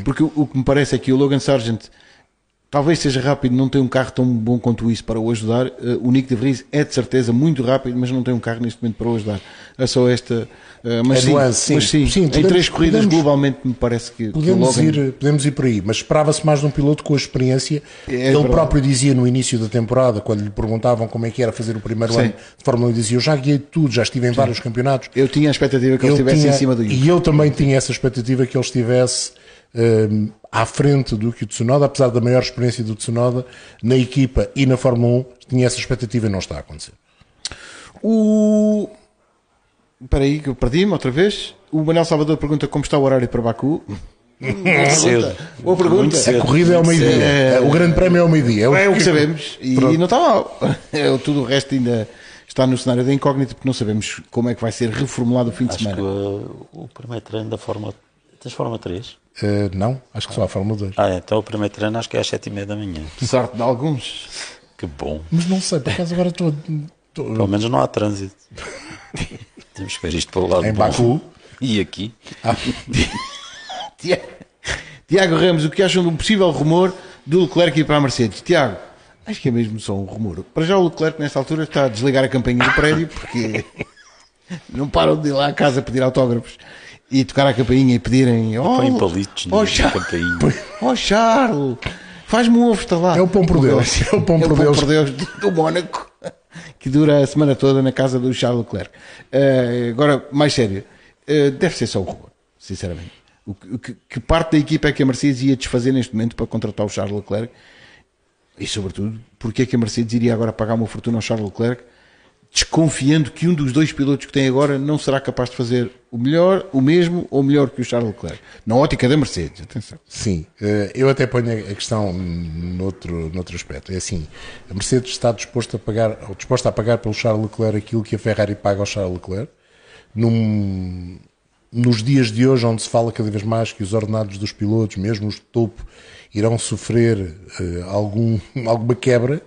porque o, o, que me parece é que o Logan Sargent talvez seja rápido, não tem um carro tão bom quanto isso para o ajudar. Uh, o Nick de Vries é de certeza muito rápido, mas não tem um carro neste momento para o ajudar. É só esta. Uh, mas, sim, sim, mas sim, sim podemos, em três corridas podemos, globalmente me parece que. Podemos, que Logan... ir, podemos ir por aí, mas esperava-se mais de um piloto com a experiência. É Ele verdade. próprio dizia no início da temporada, quando lhe perguntavam como é que era fazer o primeiro sim. ano de Fórmula 1, dizia: Eu já guiei tudo, já estive em sim. vários campeonatos. Eu tinha a expectativa que ele estivesse tinha, em cima do E eu também tinha essa expectativa que ele estivesse. Uh, à frente do que o Tsunoda, apesar da maior experiência do Tsunoda na equipa e na Fórmula 1, tinha essa expectativa e não está a acontecer. O. Espera aí, que eu perdi-me outra vez. O Manuel Salvador pergunta como está o horário para Baku. Cedo. Boa pergunta. A corrida é ao meio-dia. É... O grande prémio é ao meio-dia. É, o, é o que sabemos. E Pronto. não está mal. [laughs] É, tudo o resto ainda está no cenário da incógnita porque não sabemos como é que vai ser reformulado o fim de Acho semana. Que, uh, o primeiro treino da Fórmula. Tens Fórmula 3? Uh, não, acho que só a Fórmula 2. Ah, então o primeiro treino acho que é às 7 e meia da manhã. Sorte de alguns. Que bom. Mas não sei, por acaso agora estou. Pelo menos não há trânsito. [laughs] Temos que ver isto pelo lado Em bom. Baku. E aqui. Ah. [laughs] Tiago Ramos, o que acham de um possível rumor do Leclerc ir para a Mercedes? Tiago, acho que é mesmo só um rumor. Para já o Leclerc, nesta altura, está a desligar a campainha do prédio porque [laughs] não param de ir lá à casa pedir autógrafos e tocar a campainha e pedirem. Oh, Põe palitos oh, Char... campainha. Oh, Charles, faz-me um ovo, está lá. É o pão por Deus. É o pão por, é Deus. por Deus do Mónaco, [laughs] que dura a semana toda na casa do Charles Leclerc. Uh, agora, mais sério, uh, deve ser só o rumor, sinceramente. O que, que, parte da equipa é que a Mercedes ia desfazer neste momento para contratar o Charles Leclerc? E, sobretudo, porque é que a Mercedes iria agora pagar uma fortuna ao Charles Leclerc? Desconfiando que um dos dois pilotos que tem agora não será capaz de fazer o melhor, o mesmo ou melhor que o Charles Leclerc. Na ótica da Mercedes, atenção. Sim, eh, eu até ponho a questão noutro, noutro aspecto. É assim, a Mercedes está disposta a pagar, ou disposta a pagar pelo Charles Leclerc aquilo que a Ferrari paga ao Charles Leclerc, num, nos dias de hoje, onde se fala cada vez mais que os ordenados dos pilotos, mesmo os de topo, irão sofrer uh, algum, [laughs] alguma quebra,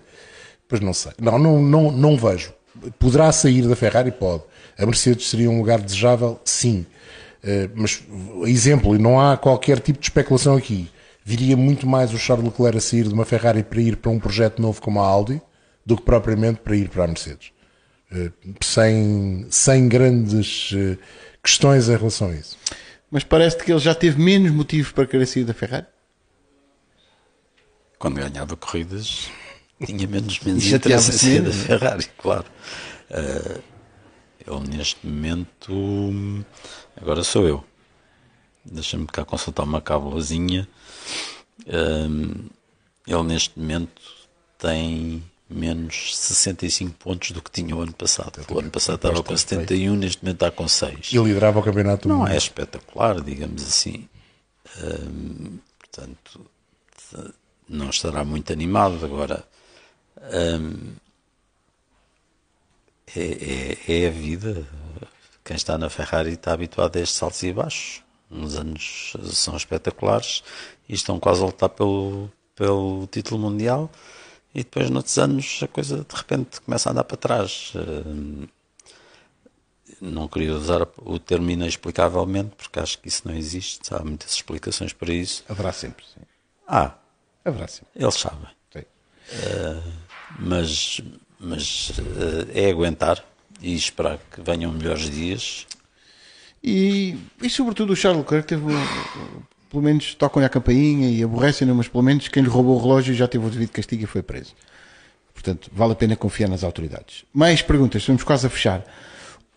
pois não sei. Não, não, não, não vejo. Poderá sair da Ferrari? Pode. A Mercedes seria um lugar desejável? Sim. Uh, mas, exemplo, e não há qualquer tipo de especulação aqui, viria muito mais o Charles Leclerc a sair de uma Ferrari para ir para um projeto novo como a Audi do que propriamente para ir para a Mercedes. Uh, sem, sem grandes uh, questões em relação a isso. Mas parece-te que ele já teve menos motivos para querer sair da Ferrari? Quando ganhava corridas, tinha menos, menos interesse em da Ferrari, claro. Uh, ele neste momento. Agora sou eu. Deixa-me cá consultar uma cábulazinha. Uh, ele neste momento tem menos 65 pontos do que tinha o ano passado. O ano passado estava com 71, neste momento está com 6. E liderava o campeonato Não é espetacular, digamos assim. Hum, portanto, não estará muito animado. Agora, hum, é, é, é, a vida. Quem está na Ferrari está habituado a estes altos e baixos. Uns anos são espetaculares e estão quase a lutar pelo, pelo título mundial e depois noutros anos a coisa de repente começa a andar para trás. Não queria usar o termo inexplicavelmente, porque acho que isso não existe, há muitas explicações para isso. Haverá sempre, sim. Ah, haverá sempre. Eles sabem. Uh, mas mas uh, é aguentar e esperar que venham melhores dias. E, e sobretudo o Charles Leclerc teve pelo menos tocam-lhe a campainha e aborrecem-no, mas pelo menos quem lhe roubou o relógio já teve o devido castigo e foi preso. Portanto, vale a pena confiar nas autoridades. Mais perguntas, estamos quase a fechar.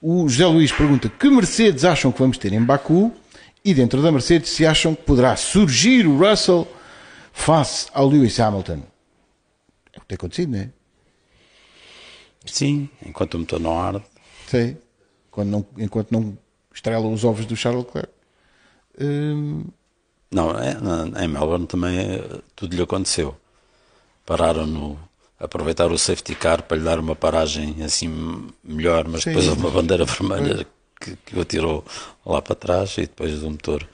O José Luís pergunta que Mercedes acham que vamos ter em Baku e dentro da Mercedes se acham que poderá surgir o Russell face ao Lewis Hamilton. Tem acontecido, não é? Sim, enquanto o motor não arde. Sim, Quando não, enquanto não estrelam os ovos do Charles Leclerc. Hum, não, é, em Melbourne também é, tudo lhe aconteceu. Pararam no. aproveitar o safety car para lhe dar uma paragem assim melhor, mas Sim. depois houve uma bandeira vermelha que, que o atirou lá para trás e depois o motor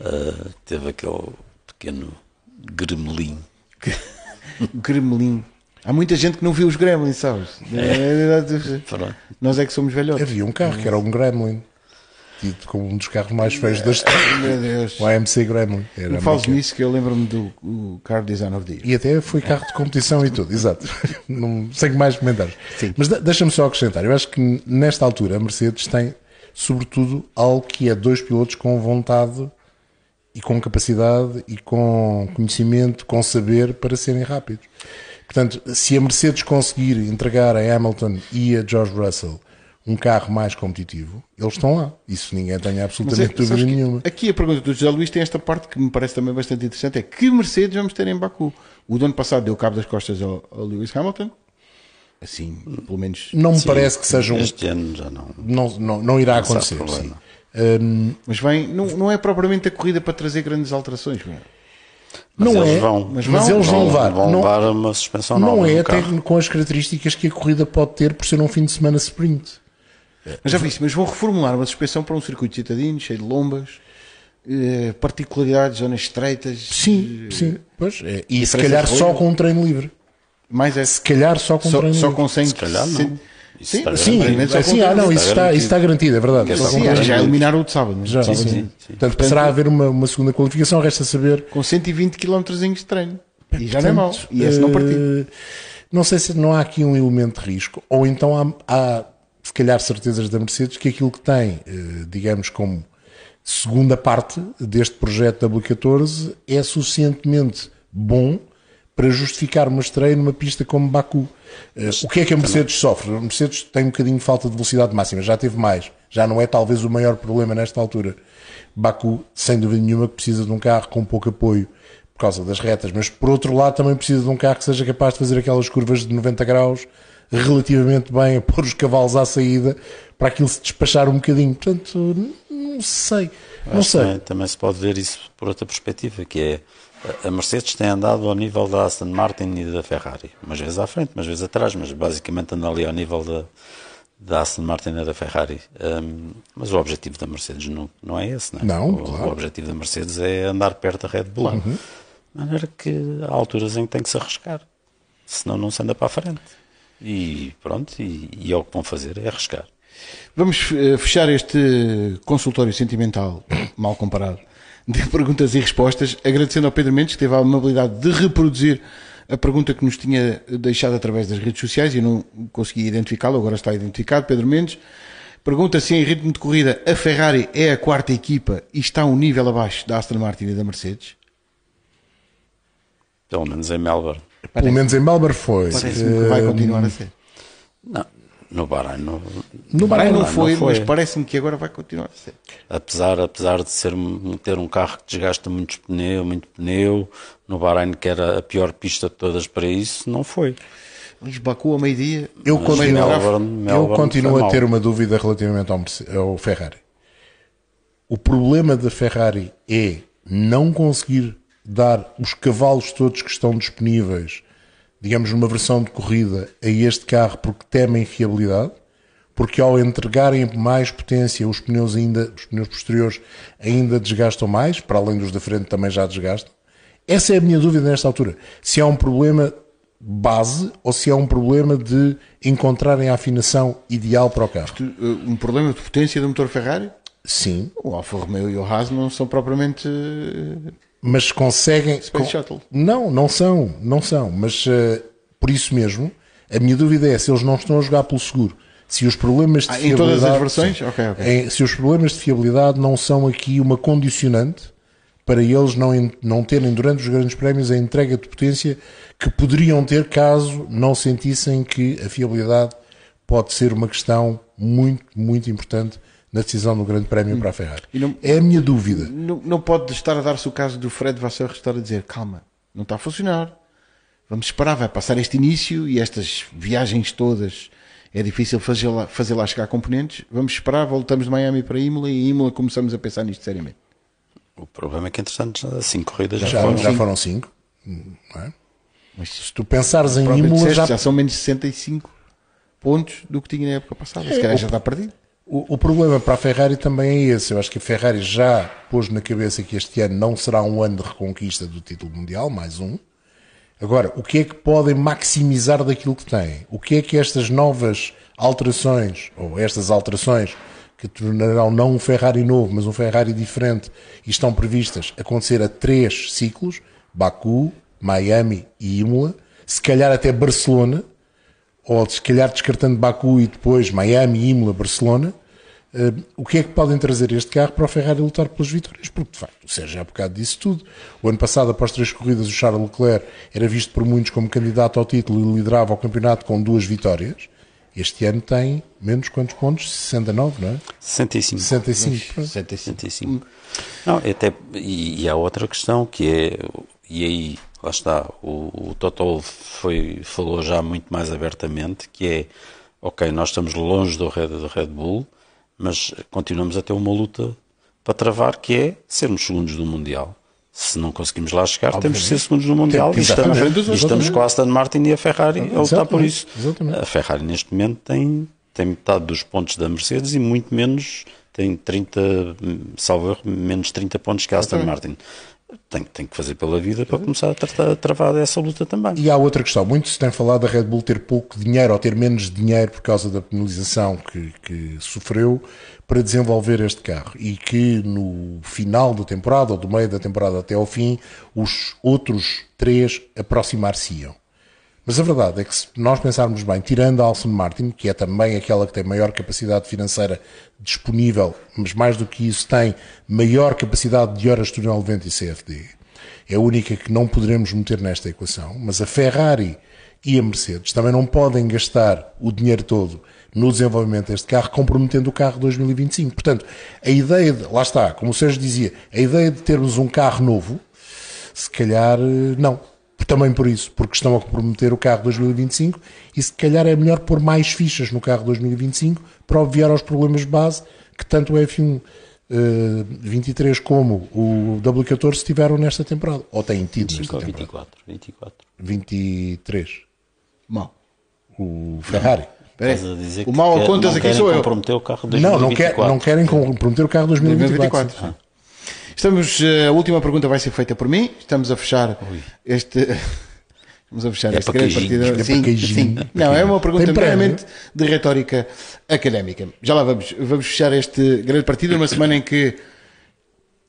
uh, teve aquele pequeno gremlin. [laughs] gremlin. Há muita gente que não viu os gremlins, sabes? É. [laughs] Nós é que somos velhotes. Havia um carro que era um gremlin tido como um dos carros mais feios da história. Meu Deus. O AMC Gremlin. Era não fales nisso que eu lembro-me do Car Design of the Year. E até foi carro de competição e tudo, exato. [laughs] Não, sem mais comentários. Sim. Mas deixa-me só acrescentar. Eu acho que nesta altura a Mercedes tem, sobretudo, algo que é dois pilotos com vontade e com capacidade e com conhecimento, com saber para serem rápidos. Portanto, se a Mercedes conseguir entregar a Hamilton e a George Russell um carro mais competitivo, eles estão lá. Isso ninguém tem absolutamente é, dúvida nenhuma. Aqui a pergunta do José Luís tem esta parte que me parece também bastante interessante: é que Mercedes vamos ter em Baku? O do ano passado deu cabo das costas ao, ao Lewis Hamilton. Assim, pelo menos. Não me sim, parece que seja um. Este ano já não. Não, não, não irá acontecer. Um, mas vem, não, não é propriamente a corrida para trazer grandes alterações. Mas não é, vão, mas, mas eles vão, levar, vão não, levar uma suspensão não nova. Não é até com as características que a corrida pode ter por ser um fim de semana sprint. Mas já vi mas vão reformular uma suspensão para um circuito citadino, cheio de lombas, eh, particularidades, zonas estreitas. Sim, eh, sim. Pois, é. E se calhar só com um treino livre. Mais é. Se calhar só com só, treino só livre. com 100, se calhar não. Sim, sim, sim, sim ah, não, isso está, está garantido, é verdade. Sim, já, eliminaram o de sábado. Já, sim, sim, sim. Portanto, passará a haver uma, uma segunda qualificação, resta saber. Com 120 km de treino. E já não é mau. E esse não partiu. Eh, não sei se não há aqui um elemento de risco, ou então há, há se calhar certezas da Mercedes que aquilo que tem, eh, digamos, como segunda parte deste projeto W14 é suficientemente bom para justificar uma estreia numa pista como Baku. Eh, o que é que a Mercedes sofre? A Mercedes tem um bocadinho de falta de velocidade máxima, já teve mais, já não é talvez o maior problema nesta altura. Baku, sem dúvida nenhuma, que precisa de um carro com pouco apoio por causa das retas, mas por outro lado também precisa de um carro que seja capaz de fazer aquelas curvas de 90 graus relativamente bem [laughs] a pôr os cavalos à saída para aquilo se despachar um bocadinho. Portanto, não sei. Não sei. Também, também se pode ver isso por outra perspectiva, que é a Mercedes tem andado ao nível da Aston Martin e da Ferrari, umas vezes à frente, umas vezes atrás, mas basicamente anda ali ao nível da, da Aston Martin e da Ferrari. Hum, mas o objetivo da Mercedes não, não é esse, não é? Não, o, claro. o objetivo da Mercedes é andar perto da Red Bull. De maneira que há alturas em que tem que se arriscar, senão não se anda para a frente. E pronto, e, e é o que vão fazer, é arriscar. Vamos eh, fechar este consultório sentimental, mal comparado, de perguntas e respostas, agradecendo ao Pedro Mendes que teve a amabilidade de reproduzir a pergunta que nos tinha deixado através das redes sociais e eu não consegui identificá-lo, agora está identificado. Pedro Mendes pergunta se em ritmo de corrida a Ferrari é a quarta equipa e está um nível abaixo da Aston Martin e da Mercedes. Pelo menos em Melbourne. Pelo menos em Melbourne foi. Parece-me que vai continuar a ser. Não, no Bahrein não, No Bahrein não foi, foi. mas parece-me que agora vai continuar a ser. apesar, apesar de ser, ter um carro que desgasta muito pneu, muito pneu, no Bahrein que era a pior pista de todas para isso, não foi. Luís Baku ao meio-dia. Eu meio continuo. Melbourne, eu continuo a ter uma dúvida relativamente ao, ao Ferrari. O problema da Ferrari é não conseguir dar os cavalos todos que estão disponíveis, digamos, numa versão de corrida, a este carro porque temem fiabilidade, porque ao entregarem mais potência, os pneus ainda, os pneus posteriores ainda desgastam mais, para além dos da frente também já desgastam. Essa é a minha dúvida nesta altura. Se há um problema base ou se há um problema de encontrarem a afinação ideal para o carro. Eh, Um problema de potência do motor Ferrari? Sim, O Alfa Romeo e o Haas não são propriamente eh, mas conseguem. Space Shuttle. Não, não são, não são. Mas eh, por isso mesmo, a minha dúvida é se eles não estão a jogar pelo seguro. Se os problemas de Ah, em fiabilidade. todas as versões? Sim. Ok, ok. Em- se os problemas de fiabilidade não são aqui uma condicionante para eles não, não terem durante os grandes prémios a entrega de potência que poderiam ter caso não sentissem que a fiabilidade pode ser uma questão muito, muito importante na decisão do grande prémio para a Ferrari. E não- É a minha dúvida. não, não pode estar a dar-se o caso do Fred Vasseur estar a dizer calma, não está a funcionar. Vamos esperar, vai passar este início e estas viagens todas é difícil fazer lá, fazer lá chegar componentes. Vamos esperar, voltamos de Miami para Imola e em Imola começamos a pensar nisto seriamente. O problema é que, entretanto, já cinco corridas já, Já, foram. já foram cinco. não é? Se tu pensares em Imola, disseste, já, já são menos de 65 pontos do que tinha na época passada. Se calhar já está perdido. O, problema para a Ferrari também é esse. Eu acho que a Ferrari já pôs na cabeça que este ano não será um ano de reconquista do título mundial, mais um. Agora, o que é que podem maximizar daquilo que têm? O que é que estas novas alterações, ou estas alterações, que tornarão não um Ferrari novo, mas um Ferrari diferente, e estão previstas acontecer a três ciclos, Baku, Miami e Imola, se calhar até Barcelona, ou se calhar descartando Baku e depois Miami, Imola, Barcelona, eh, o que é que podem trazer este carro para o Ferrari lutar pelas vitórias? Porque, de facto, o Sérgio há bocado disse tudo. O ano passado, após três corridas, o Charles Leclerc era visto por muitos como candidato ao título e liderava o campeonato com duas vitórias. Este ano tem menos quantos pontos? 69, não é? 65. 65. pronto. 65. Não, até, e, e há outra questão que é, e aí, lá está, o, o Toto foi, falou já muito mais abertamente, que é, ok, nós estamos longe do Red, do Red Bull, mas continuamos a ter uma luta para travar, que é sermos segundos do Mundial. Se não conseguimos lá chegar, temos de ser segundos do Mundial. E estamos, e estamos com a Aston Martin e a Ferrari a lutar por isso. Exatamente. A Ferrari neste momento tem, tem metade dos pontos da Mercedes e muito menos, tem 30, hum, salvo erro, menos 30 pontos que a Aston Martin. Tem, tem que fazer pela vida para começar a, tra- a travar essa luta também. E há outra questão. Muito se tem falado da Red Bull ter pouco dinheiro ou ter menos dinheiro por causa da penalização que, que sofreu para desenvolver este carro. E que no final da temporada, ou do meio da temporada até ao fim, os outros três aproximar-se-iam. Mas a verdade é que se nós pensarmos bem, tirando a Alston Martin, que é também aquela que tem maior capacidade financeira disponível, mas mais do que isso tem maior capacidade de horas de túnel de vento e CFD, é a única que não poderemos meter nesta equação, mas a Ferrari e a Mercedes também não podem gastar o dinheiro todo no desenvolvimento deste carro, comprometendo o carro 2025. Portanto, a ideia de, lá está, como o Sérgio dizia, a ideia de termos um carro novo, se calhar eh, não. Também por isso, porque estão a comprometer o carro 2025 e se calhar é melhor pôr mais fichas no carro 2025 para obviar aos problemas de base que tanto o F1 uh, 23 como o W14 tiveram nesta temporada. Ou têm tido 25 nesta ou temporada. 24, 24. 23. Mal. O Ferrari. O mal a contas não aqui querem sou eu. Não, comprometer o carro não, quer, 2024. não querem comprometer o carro 2024. 2024. Estamos, eh, a última pergunta vai ser feita por mim. Estamos a fechar este. [laughs] Vamos a fechar É para grande partida. É sim, sim. Não, é uma pergunta meramente de retórica académica. Já lá vamos. Vamos fechar este grande partido numa semana em que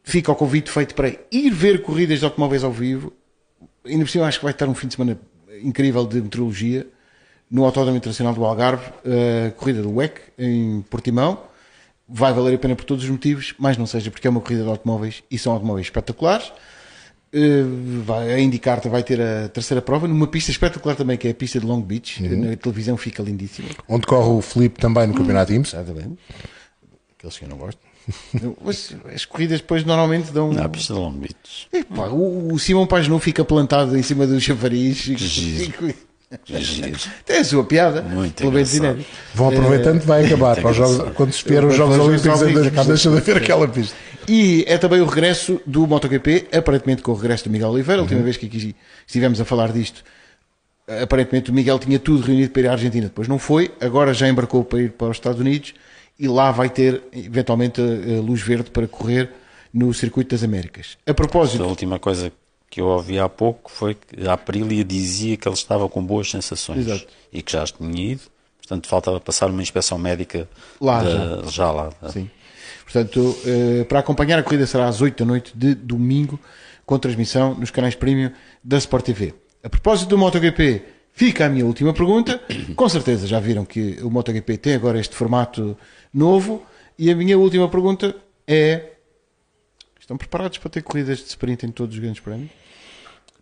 fica o convite feito para ir ver corridas de automóveis ao vivo. Ainda por cima, acho que vai estar um fim de semana incrível de meteorologia no Autódromo Internacional do Algarve, a corrida do WEC em Portimão. Vai valer a pena por todos os motivos, mas não seja porque é uma corrida de automóveis e são automóveis espetaculares. Eh, vai, a IndyCar vai ter a terceira prova numa pista espetacular também, que é a pista de Long Beach. Na televisão fica lindíssima. Onde corre o Felipe também no Campeonato IMSS. Exatamente. Aqueles que eu não gosto. Mas as corridas depois normalmente dão. Na pista de Long Beach. Epá, o, o Simão Pagenu fica plantado em cima do chafariz. giro. Giro. [laughs] Tem a sua piada. Muito pelo menos engraçado. inédito. Vão aproveitando, vai acabar. Para os jogos- quando se os Jogos os Jogos Olímpicos, ainda Olímpicos. deixa de haver aquela pista. E é também o regresso do MotoGP, aparentemente com o regresso do Miguel Oliveira. A última vez que aqui estivemos a falar disto, aparentemente o Miguel tinha tudo reunido para ir à Argentina, depois não foi, agora já embarcou para ir para os Estados Unidos e lá vai ter eventualmente a, a luz verde para correr no Circuito das Américas. A propósito, A última coisa que eu ouvi há pouco foi que a Aprilia dizia que ele estava com boas sensações Exato. e que já tinha ido. Portanto, faltava passar uma inspeção médica Lá, da- já lá. Sim. Portanto, eh, para acompanhar a corrida será às 8 da noite de domingo, com transmissão nos canais premium da Sport TV. A propósito do MotoGP, fica a minha última pergunta. [coughs] Com certeza já viram que o MotoGP tem agora este formato novo. E a minha última pergunta é: estão preparados para ter corridas de sprint em todos os grandes prémios?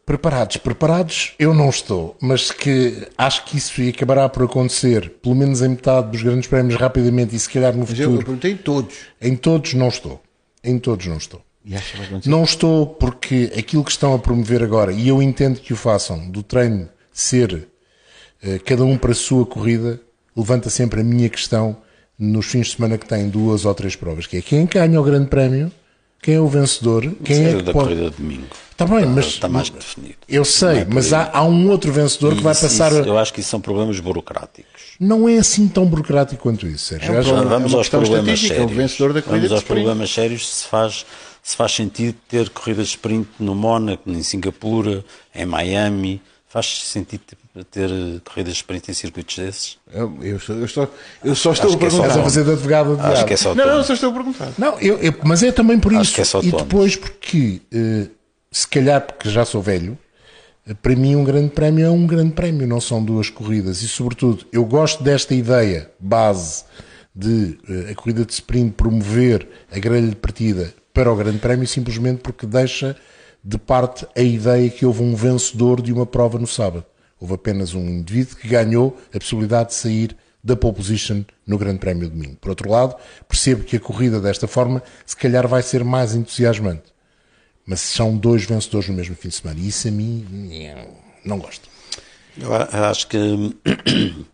Preparados, preparados, eu não estou, mas que acho que isso acabará por acontecer, pelo menos em metade dos grandes prémios rapidamente e se calhar no Mas eu, eu futuro. perguntei em todos. Em todos não estou. Em todos não estou. E acho que vai acontecer. Não estou porque aquilo que estão a promover agora, e eu entendo que o façam, do treino ser eh, cada um para a sua corrida, levanta sempre a minha questão nos fins de semana que têm duas ou três provas, que é quem ganha o grande prémio, quem é o vencedor, quem é Sério que da pode... corrida de domingo. Está bem, mas Está mais definido. eu sei, por mas há, há um outro vencedor que vai Isso- passar. isso- eu acho que isso são problemas burocráticos. Não é assim tão burocrático quanto isso, Sérgio. É um problema. Vamos uma aos problemas é o sérios. vencedor da corrida Vamos aos problemas sérios se faz, se faz sentido ter corridas de sprint no Mónaco, em Singapura, em Miami. Faz sentido ter eh, corridas de sprint em circuitos desses? Eu, eu, só- eu só, eu só estou a que é Estás a perguntar. fazer de advogado de Acho que é só Não, não, tom. só estou a perguntar. Não, eu, eu- mas é também por Acho isso. que é só e depois porque, eh, se calhar porque já sou velho, eh, para mim um grande prémio é um grande prémio, não são duas corridas. E sobretudo, eu gosto desta ideia base de a corrida de sprint promover a grelha de partida para o grande prémio simplesmente porque deixa de parte a ideia que houve um vencedor de uma prova no sábado. Houve apenas um indivíduo que ganhou a possibilidade de sair da pole position no Grande Prémio de domingo. Por outro lado, percebo que a corrida desta forma se calhar vai ser mais entusiasmante. Mas são dois vencedores no mesmo fim de semana. E isso a mim não gosto. Eu acho que [coughs]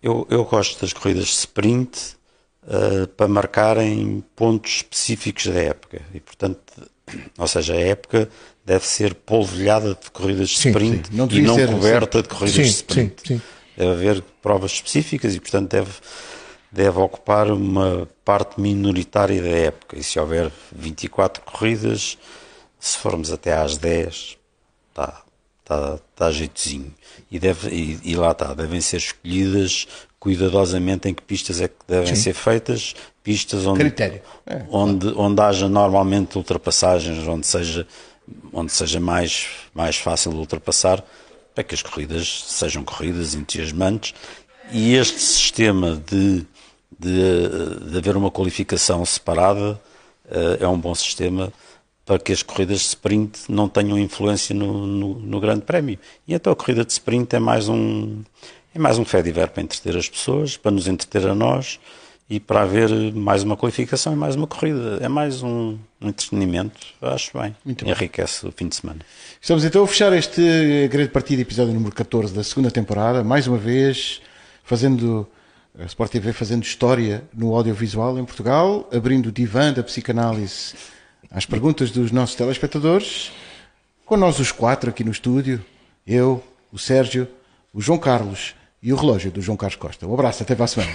eu, eu gosto das corridas sprint eh, para marcarem pontos específicos da época e portanto, [clears throat] ou seja, a época deve ser polvilhada de corridas de Sim, sprint sim. Não e não ser, coberta de corridas Sim, de sprint. sim, sim. Deve haver provas específicas e portanto deve deve ocupar uma parte minoritária da época e se houver 24 corridas se formos até às 10 está tá, tá jeitozinho. E, deve, e, e lá está, devem ser escolhidas cuidadosamente em que pistas é que devem ser feitas, pistas onde, Critério. É, onde, onde haja normalmente ultrapassagens, onde seja, onde seja mais, mais fácil de ultrapassar, para que as corridas sejam corridas entusiasmantes. E este sistema de, de, de haver uma qualificação separada eh, é um bom sistema para que as corridas de sprint não tenham influência no, no, no grande prémio. E então a corrida de sprint é mais um é mais um fé para entreter as pessoas, para nos entreter a nós e para haver mais uma qualificação e mais uma corrida. É mais um, entretenimento, acho bem. Muito Enriquece o fim de semana. Estamos então a fechar este grande partido, episódio número 14 da segunda temporada, mais uma vez fazendo a Sport TV fazendo história no audiovisual em Portugal, abrindo o divã da psicanálise às perguntas dos nossos telespectadores, com nós os quatro aqui no estúdio, eu, o Sérgio, o João Carlos e o relógio do João Carlos Costa. Um abraço, até para a semana.